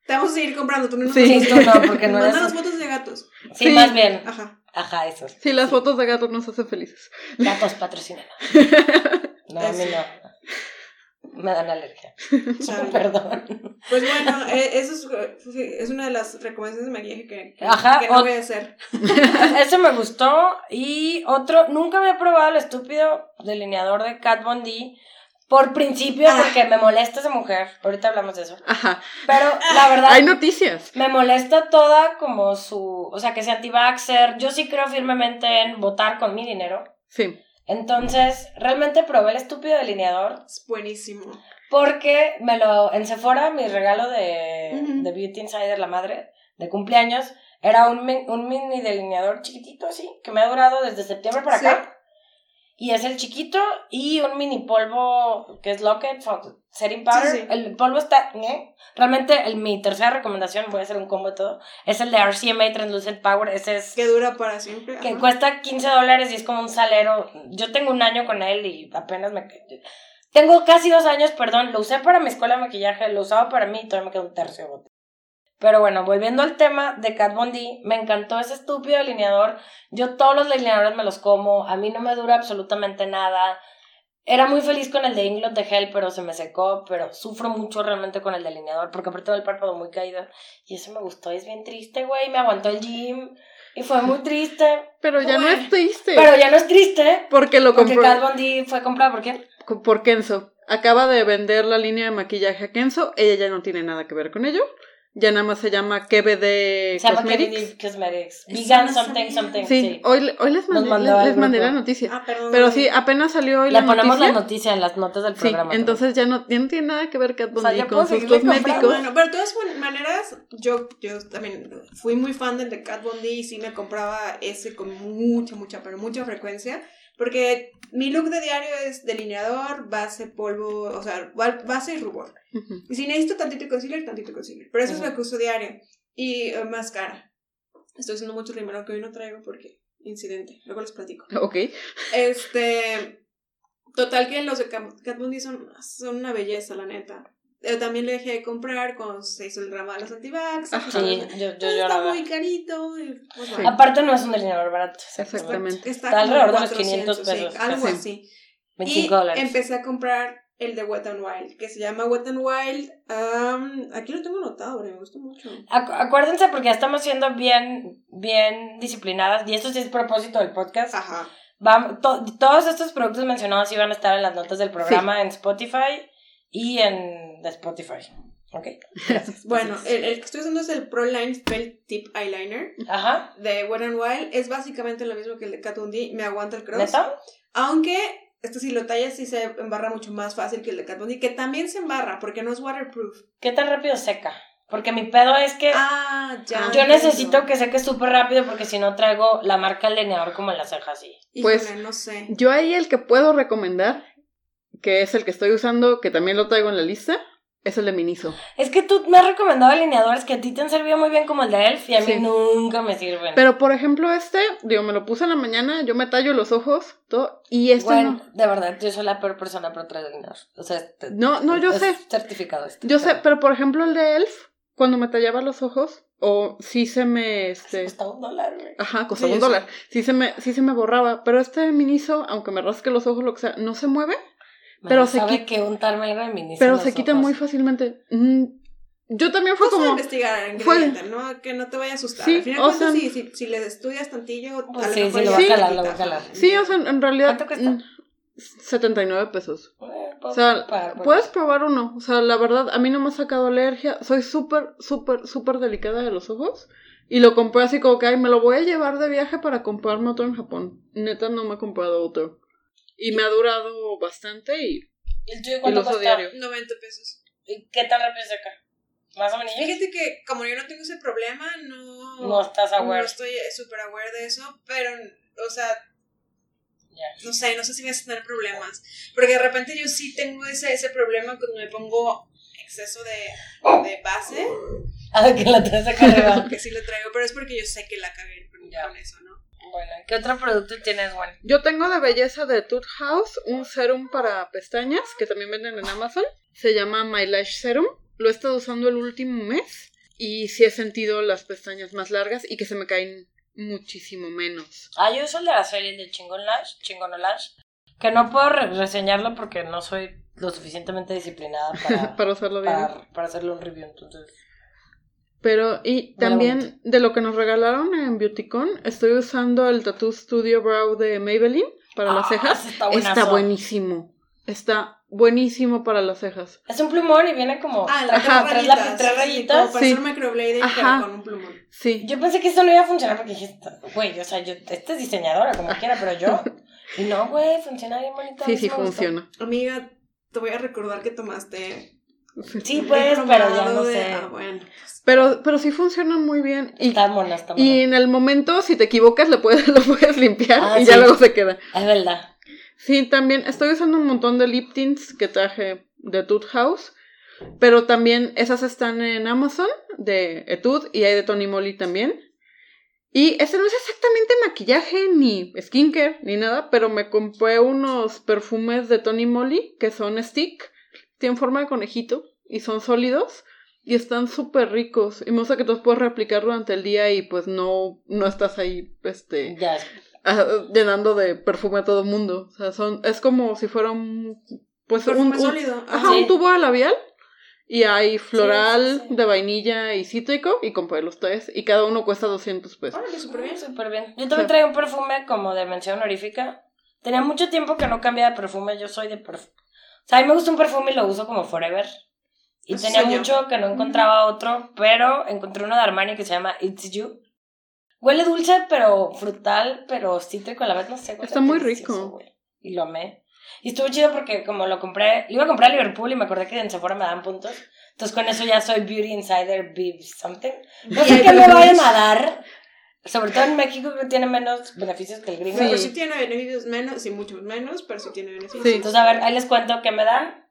Te vamos a seguir comprando, tú no nos Sí, Sí, tú no, porque no eres. fotos de gatos. Sí, Sí. más bien. Ajá. Ajá, eso. Sí, las fotos de gatos nos hacen felices. Gatos patrocinanos. No, a mí no. Me dan alergia. Perdón. Pues bueno, eh, eso es, eh, es una de las recomendaciones de maquillaje que, que- Ajá, que no voy a hacer. Ese me gustó. Y otro, nunca había probado el estúpido delineador de Kat Von D. Por principio, Ah. porque me molesta esa mujer. Ahorita hablamos de eso. Ajá. Pero la verdad, Hay noticias. me molesta toda como su. O sea, que sea anti-vaxxer. Yo sí creo firmemente en votar con mi dinero. Sí. Entonces, realmente probé el estúpido delineador. Es buenísimo. Porque me lo. En Sephora, mi regalo de, de Beauty Insider, la madre, de cumpleaños, era un, un mini delineador chiquitito así, que me ha durado desde septiembre para Sí. acá. Y es el chiquito y un mini polvo que es Locket Setting Powder. Sí, sí. El polvo está. ¿eh? Realmente, el- mi tercera recomendación, voy a hacer un combo de todo, es el de RCMA Translucent Power. Ese es. Que dura para siempre. Que ajá. cuesta 15 dólares y es como un salero. Yo tengo un año con él y apenas me... Tengo casi dos años, perdón. Lo usé para mi escuela de maquillaje, lo usaba para mí y todavía me queda un tercio bote. Pero bueno, volviendo al tema de Kat Von D, me encantó ese estúpido delineador. Yo todos los delineadores me los como, a mí no me dura absolutamente nada. Era muy feliz con el de Inglot de Hell, pero se me secó, pero sufro mucho realmente con el delineador, porque aparte tengo el párpado muy caído. Y eso me gustó, es bien triste, güey, me aguantó el gym y fue muy triste. Pero ya no es triste. Pero ya no es triste, porque lo porque compró Kat Von D fue comprado por quién? por Kenzo. Acaba de vender la línea de maquillaje a Kenzo. Ella ya no tiene nada que ver con ello. Ya nada más se llama KBD Se llama Cosmetics. Vegan something something. Sí, Sí. hoy, hoy les mandé, les, mandé la noticia. Ah, perdón. Pero sí, apenas salió hoy Le la ponemos noticia. la noticia en las notas del Sí, programa. entonces ya no, ya no tiene nada que ver Kat Von D con sus cosméticos. Bueno, pero de todas maneras, yo, yo también fui muy fan del de Kat Von D y sí me compraba ese con mucha, mucha, pero mucha frecuencia. Porque mi look de diario es delineador, base, polvo, o sea, ba- base y rubor. Y si necesito tantito concealer, tantito concealer. Pero eso es lo que uso diario. Y eh, máscara. Estoy haciendo mucho rímel que hoy no traigo porque incidente. Luego les platico. Ok. Este. Total que los de Von D son, son una belleza, la neta. Eh, también le dejé de comprar cuando se hizo el drama de los antivax. Ajá. Sí, yo, yo Está lloraba. muy carito. pues, Sí. bueno. Aparte no es un delineador barato. Exactamente. Está, Está alrededor de los 400, 500 pesos, sí, algo casi. así. 25 y dólares. empecé a comprar el de Wet n Wild, que se llama Wet n Wild. am, aquí lo tengo anotado, me gusta mucho. Acu- acuérdense porque ya estamos siendo bien, bien disciplinadas y esto sí es propósito del podcast. Ajá. Vam- to- todos estos productos mencionados sí van a estar en las notas del programa en Spotify y en Spotify. Ok. Gracias. Bueno, el, el que estoy usando es el Pro Line Felt Tip Eyeliner Ajá. de Wet n Wild. Es básicamente lo mismo que el de Kat Von D. Me aguanta el cross. ¿Neta? Aunque este si lo tallas sí se embarra mucho más fácil que el de Kat Von D, que también se embarra porque no es waterproof. ¿Qué tan rápido seca? Porque mi pedo es que Ah, ya. yo entiendo. necesito que seque súper rápido porque si no traigo la marca del delineador como en la ceja así. Híjole, Pues, no sé. Yo ahí el que puedo recomendar, que es el que estoy usando, que también lo traigo en la lista, es el de Miniso. Es que tú me has recomendado delineadores que a ti te han servido muy bien como el de Elf y a mí nunca me sirven. Pero por ejemplo este, digo, me lo puse en la mañana, yo me tallo los ojos, todo, y este bueno, no. de verdad, yo soy la peor persona para traer delineador. O sea, este- No, no, yo es sé. certificado esto. Yo sé, pero por ejemplo el de Elf, cuando me tallaba los ojos, o sí se me, este... Cuesta un dólar, güey. Ajá, costaba Sí, un dólar. Sí se, me, sí se me borraba. Pero este Miniso, aunque me rasque los ojos, lo que sea, no se mueve. Pero se sabe quita- que untarme miniso Pero en se quita ojos. muy fácilmente. Mm, yo también fue como... investigar el fue- ¿no? Que no te vaya a asustar. Sí, Al final, o sea- si, si, si le estudias tantillo, Pues a sí, sí, lo va a te lo va a jalar. Sí, o sea, en, en realidad... ¿Cuánto cuesta? mm, 79 pesos. Eh, puedo O sea, pagar por puedes probar uno. O sea, la verdad, a mí no me ha sacado alergia. Soy súper, súper, súper delicada de los ojos. Y lo compré así como que, ay, me lo voy a llevar de viaje para comprarme otro en Japón. Neta, no me he comprado otro. Y me ha durado bastante y, ¿Y el tuyo cuánto cuesta? diario. 90 pesos. ¿Y qué tan rápido seca? ¿Más o menos? Fíjate que como yo no tengo ese problema, no, No estás aware. no estoy súper aware de eso, pero, o sea, Ya. no sé, no sé si me hace tener problemas. Porque de repente yo sí tengo ese, ese problema cuando me pongo exceso de, de base, Ah, que la traes acá arriba. que sí lo traigo, pero es porque yo sé que la cagué con Ya. con eso, ¿no? Bueno, ¿qué otro producto tienes, Juan? Yo tengo de belleza de Tooth House un serum para pestañas que también venden en Amazon. Se llama My Lash Serum. Lo he estado usando el último mes y sí he sentido las pestañas más largas y que se me caen muchísimo menos. Ah, yo uso el de la serie de Chingon Lash, Chingono Lash, que no puedo re- reseñarlo porque no soy lo suficientemente disciplinada para, para usarlo bien. para, para hacerle un review, entonces... Pero, y también de lo que nos regalaron en Beautycon, estoy usando el Tattoo Studio Brow de Maybelline para las Ah, cejas. está Está buenísimo. Está buenísimo para las cejas. Es un plumón y viene como... Ah, las como tres tres, rayitas. sí, rayitas. como para Sí. hacer microblading, pero con un plumón. Sí. Yo pensé que esto no iba a funcionar porque dije, güey, o sea, yo, esta es diseñadora como quiera, pero yo... Y no, güey, funciona bien bonito. Sí, sí funciona. Amiga, te voy a recordar que tomaste. Sí, pues, pero ya no de- sé. Ah, bueno. pues, Pero, pero sí funcionan muy bien. Y, Está mona, está mona. y en el momento, si te equivocas, lo puedes, lo puedes limpiar Ah, y sí. ya luego se queda. Es verdad. Sí, también estoy usando un montón de lip tints que traje de Tooth House. Pero también esas están en Amazon de Etude y hay de Tony Moly también. Y este no es exactamente maquillaje ni skincare ni nada, pero me compré unos perfumes de Tony Moly que son stick, tienen forma de conejito y son sólidos y están súper ricos. Y me gusta que tú los puedes reaplicar durante el día y pues no, no estás ahí este, Ya. ah, llenando de perfume a todo el mundo. O sea, son, es como si fuera un, pues un, un- sólido. ajá, Sí. un tubo de labial. Y hay floral, sí, sí. de vainilla y cítrico. Y compré los tres. Y cada uno cuesta 200 pesos. Órale, súper bien. Súper bien. Yo también Sí. traigo un perfume como de mención honorífica. Tenía mucho tiempo que no cambiaba de perfume. Yo soy de perfume. O sea, a mí me gusta un perfume y lo uso como forever. Y Eso tenía mucho que no encontraba otro, pero encontré uno de Armani que se llama It's You. Huele dulce, pero frutal, pero cítrico a la vez, no sé. Está muy rico. Y lo amé. Y estuvo chido porque como lo compré, lo iba a comprar a Liverpool y me acordé que en Sephora me dan puntos. Entonces con eso ya soy Beauty Insider Beef something. No sé qué me vayan a dar. Sobre todo en México que tiene menos beneficios que el gringo. Pero Sí. sí tiene beneficios menos, sí, muchos menos, pero sí tiene beneficios. Sí. Entonces, a ver, ahí les cuento qué me dan.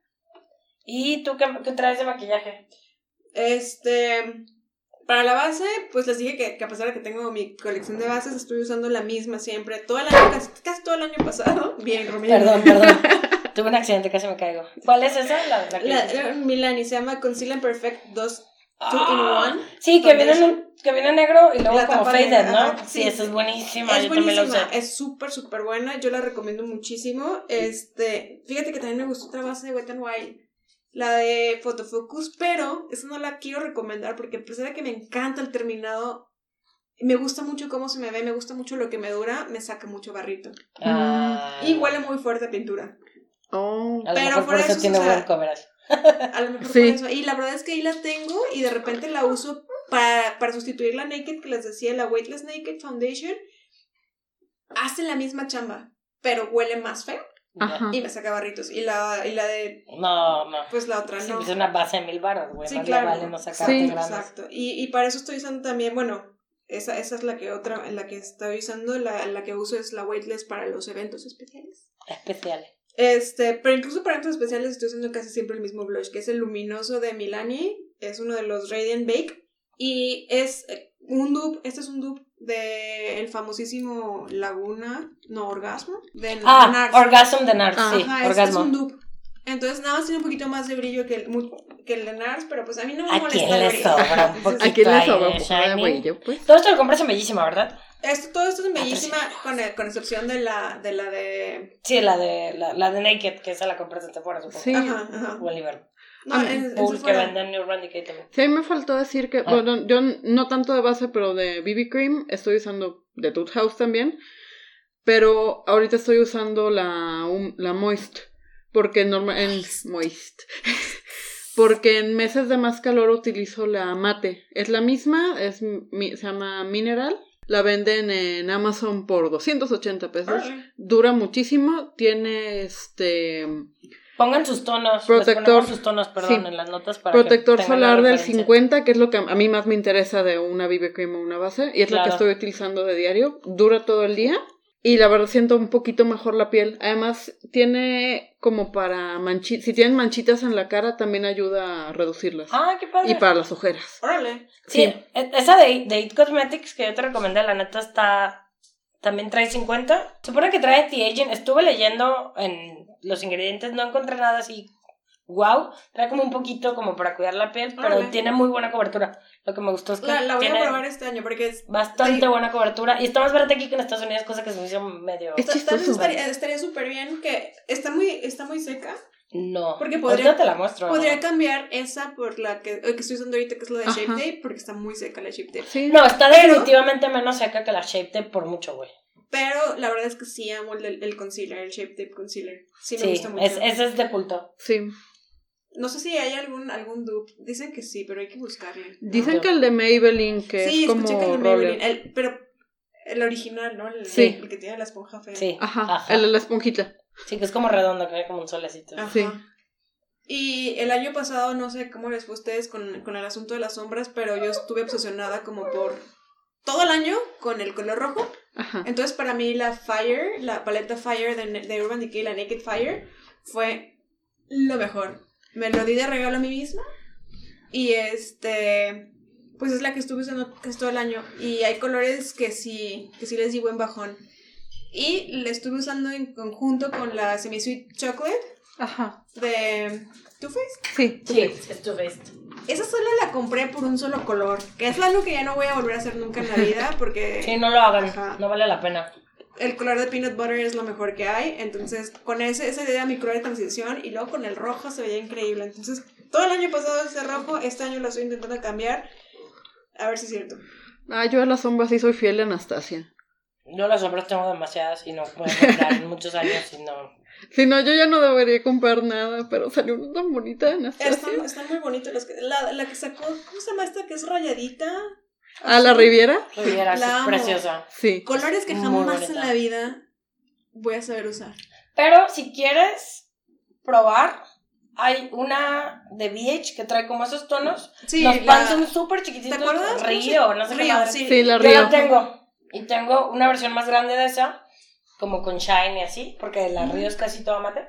¿Y tú qué, qué traes de maquillaje? Este, para la base, pues les dije que, que a pesar de que tengo mi colección de bases, estoy usando la misma siempre, todo el año, casi, casi todo el año pasado. Bien, Romina. Perdón, perdón. Tuve un accidente, casi me caigo. ¿Cuál es esa? La, la que La, Milani se llama Conceal and Perfect 2 Ah, 2 in 1. Sí, que viene, un- que viene negro y luego La como tapa faded, negra, ¿no? ajá, Sí, sí. esa es buenísima. Es Yo buenísima, es súper, súper buena. Yo la recomiendo muchísimo. Este, fíjate que también me gustó otra base de Wet n Wild, la de Photofocus, pero esa no la quiero recomendar porque a pesar de que me encanta el terminado, me gusta mucho cómo se me ve, me gusta mucho lo que me dura, me saca mucho barrito. Ah. Y huele muy fuerte a pintura. Oh. A lo pero mejor por fuera eso eso, tiene o sea, buen coverage. A lo mejor Sí. por eso. Y la verdad es que ahí la tengo y de repente la uso para, para sustituir la Naked que les decía, la Weightless Naked Foundation. Hace la misma chamba, pero huele más feo Ajá. y me saca barritos. Y la, y la de, No, no. pues la otra Sí, no. es una base de mil baros, güey. Sí, claro. le vale no sacarte Sí. granos. Exacto. Y, y para eso estoy usando también, bueno, esa, esa es la que otra, en la que estoy usando, la, la que uso es la Weightless para los eventos especiales. Especiales. Este, pero incluso para eventos especiales estoy usando casi siempre el mismo blush, que es el luminoso de Milani, es uno de los Radiant Bake, y es eh, un dupe, este es un dupe de el famosísimo Laguna, no, Orgasmo, de Ah, Nars. Orgasm de Nars, Ah, sí. Ajá, este es orgasmo. un dupe. Entonces nada más tiene un poquito más de brillo que el, que el de Nars, pero pues a mí no me ¿A molesta quién el le sobra un poquito? Aquí le ahí sobra de brillo, pues. Todo esto lo compras en Bellísima, ¿verdad? Esto, todo esto es bellísima, con, con excepción de la de, la de... Sí, la de, la, la de Naked, que esa la compras en Sephora, supongo. Sí. Ajá, ajá. O en Liverpool. No, Ah, en, que venden New Randy también. Sí, a mí me faltó decir que, Ah. bueno, yo no tanto de base, pero de BB Cream, estoy usando de Tooth House también, pero ahorita estoy usando la, um, la Moist, porque normal, en Moist, porque en meses de más calor utilizo la Mate, es la misma, es mi- se llama Mineral, la venden en Amazon por 280 pesos, dura muchísimo, tiene este Pongan sus tonos. Protector. sus tonos, perdón, Sí. en las notas para protector solar del referencia. 50, que es lo que a mí más me interesa de una BB cream o una base, y es la que Claro. estoy utilizando de diario. Dura todo el día Y la verdad siento un poquito mejor la piel. Además, tiene como para manchitas. Si tienen manchitas en la cara, también ayuda a reducirlas. Ah, qué padre. y para las ojeras. Órale. Sí, Sí. e- esa de, de It Cosmetics que yo te recomendé, la neta está. También trae 50. Supone que trae anti-aging. Estuve leyendo en los ingredientes, no encontré nada así. Wow, trae como un poquito como para cuidar la piel, pero Órale. tiene muy buena cobertura. Lo que me gustó es que La, la voy tiene a probar este año porque es. bastante Sí. buena cobertura y está más barata aquí que en Estados Unidos, cosa que se me hizo medio. Es chistoso. estaría súper bien que está muy, está muy seca. No, Porque ahorita podría- te la muestro. Podría ¿no? cambiar esa por la que, eh, que estoy usando ahorita, que es la de Shape. Tape, porque está muy seca la Shape Tape. Sí. No, está Pero- definitivamente menos seca que la Shape Tape por mucho, güey. Pero la verdad es que sí amo el, el concealer, el Shape Tape Concealer. Sí, me Sí, gusta mucho. es, ese es de culto. Sí. No sé si hay algún, algún dupe. Dicen que sí, pero hay que buscarle. ¿no? Dicen que el de Maybelline, que sí, es como escuché que el de. Maybelline, el- pero el original, ¿no? El, Sí. el que tiene la esponja fea. Sí. Ajá, Ajá. el de la esponjita. Sí, que es como redondo, que ve como un solecito. Ajá. Sí. Y el año pasado, no sé cómo les fue a ustedes con, con el asunto de las sombras, pero yo estuve obsesionada como por todo el año con el color rojo. Ajá. Entonces, para mí, la Fire, la paleta Fire de, de Urban Decay, la Naked Fire, fue lo mejor. Me lo di de regalo a mí misma. Y este. Pues es la que estuve usando casi todo el año. Y hay colores que sí, que sí les di buen bajón. Y la estuve usando en conjunto con la Semi Sweet Chocolate Ajá. de Too Faced. Sí. Sí, es tu face. Esa solo la compré por un solo color. Que es algo que ya no voy a volver a hacer nunca en la vida. Porque. Sí, no lo hagan, Ajá. no vale la pena. El color de peanut butter es lo mejor que hay. Entonces, con ese, esa idea mi color de transición y luego con el rojo se veía increíble. Entonces, todo el año pasado ese rojo, este año lo estoy intentando cambiar. A ver si es cierto. Ah, yo a las sombras sí soy fiel a Anastasia. Yo las sombras tengo demasiadas y no puedo comprar muchos años y no. Si no, yo ya no debería comprar nada, pero salió una tan bonita de Anastasia. Están, están muy bonitos los que. La, la que sacó, ¿cómo se llama esta? Que es rayadita. ¿A la Riviera? Riviera, La preciosa. Sí. Colores que jamás en la vida voy a saber usar. Pero si quieres probar, hay una de BH que trae como esos tonos. Sí, Los la- pans son súper chiquititos. ¿Te acuerdas? ¿Cómo Río, no sé qué Río, madre. sí. Sí, la Yo Río. la tengo. Y tengo una versión más grande de esa, como con shine y así, porque la Río es casi toda mate.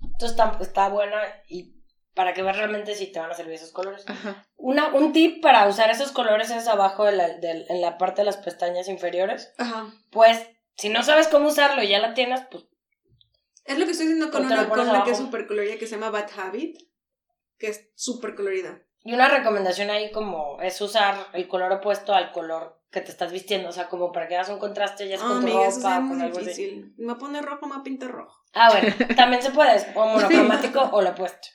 Entonces está, está buena y para que veas realmente si te van a servir esos colores. Una, un tip para usar esos colores es abajo de la, en la parte de las pestañas inferiores. Ajá. Pues, si no sabes cómo usarlo y ya la tienes, pues Es lo que estoy haciendo con una, con una que es súper colorida que se llama Bad Habit. Que es súper colorida. Y una recomendación ahí como es usar el color opuesto al color que te estás vistiendo, o sea, como para que hagas un contraste ya es Ah, con tu amiga, ropa es o con algo así. difícil. Me pone rojo, me pinta rojo. Ah, bueno, también se puede, o monocromático o lo opuesto.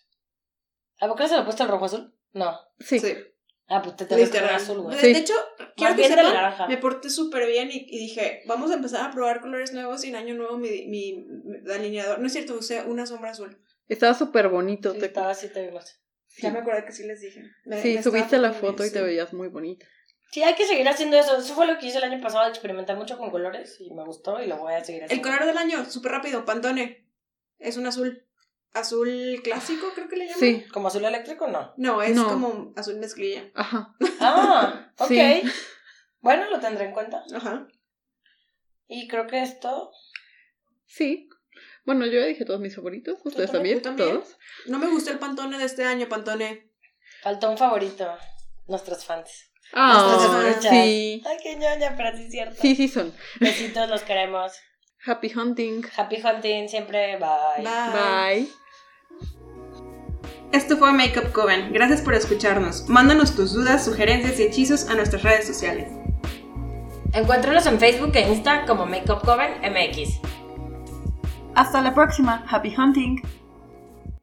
¿A poco se lo opuesto al rojo azul? No. Sí. Ah, pues te tengo Literal. azul, güey. De, Sí. de hecho, quiero Más que sepan, naranja. me porté súper bien y, y dije, vamos a empezar a probar colores nuevos y en año nuevo mi, mi, mi delineador. No es cierto, usé una sombra azul. Estaba súper bonito. Sí, te- estaba así, te vimos. Ya me acordé que sí les dije. Me- Sí, me subiste la foto y te veías muy bonita. Sí, hay que seguir haciendo eso. Eso fue lo que hice el año pasado, experimentar mucho con colores y me gustó y lo voy a seguir El haciendo. color del año, súper rápido, Pantone. Es un azul. Azul clásico, creo que le llaman. Sí. ¿Como azul eléctrico no? No, es No. como azul mezclilla. Ajá. Ah, ok. Sí. Bueno, lo tendré en cuenta. Ajá. Y creo que esto. Sí. Bueno, yo ya dije todos mis favoritos. ¿Ustedes también, también? ¿Todos? No me gustó el Pantone de este año, Pantone. Faltó un favorito. Nuestros fans. Ah, escuchas. sí. Ay, qué ñoña, pero sí es cierto. Sí, sí son. Besitos, los queremos. Happy hunting. Happy hunting siempre. Bye. Bye. Esto fue Makeup Coven. Gracias por escucharnos. Mándanos tus dudas, sugerencias y hechizos a nuestras redes sociales. Encuéntranos en Facebook e Insta como Makeup Coven MX. Hasta la próxima. Happy hunting.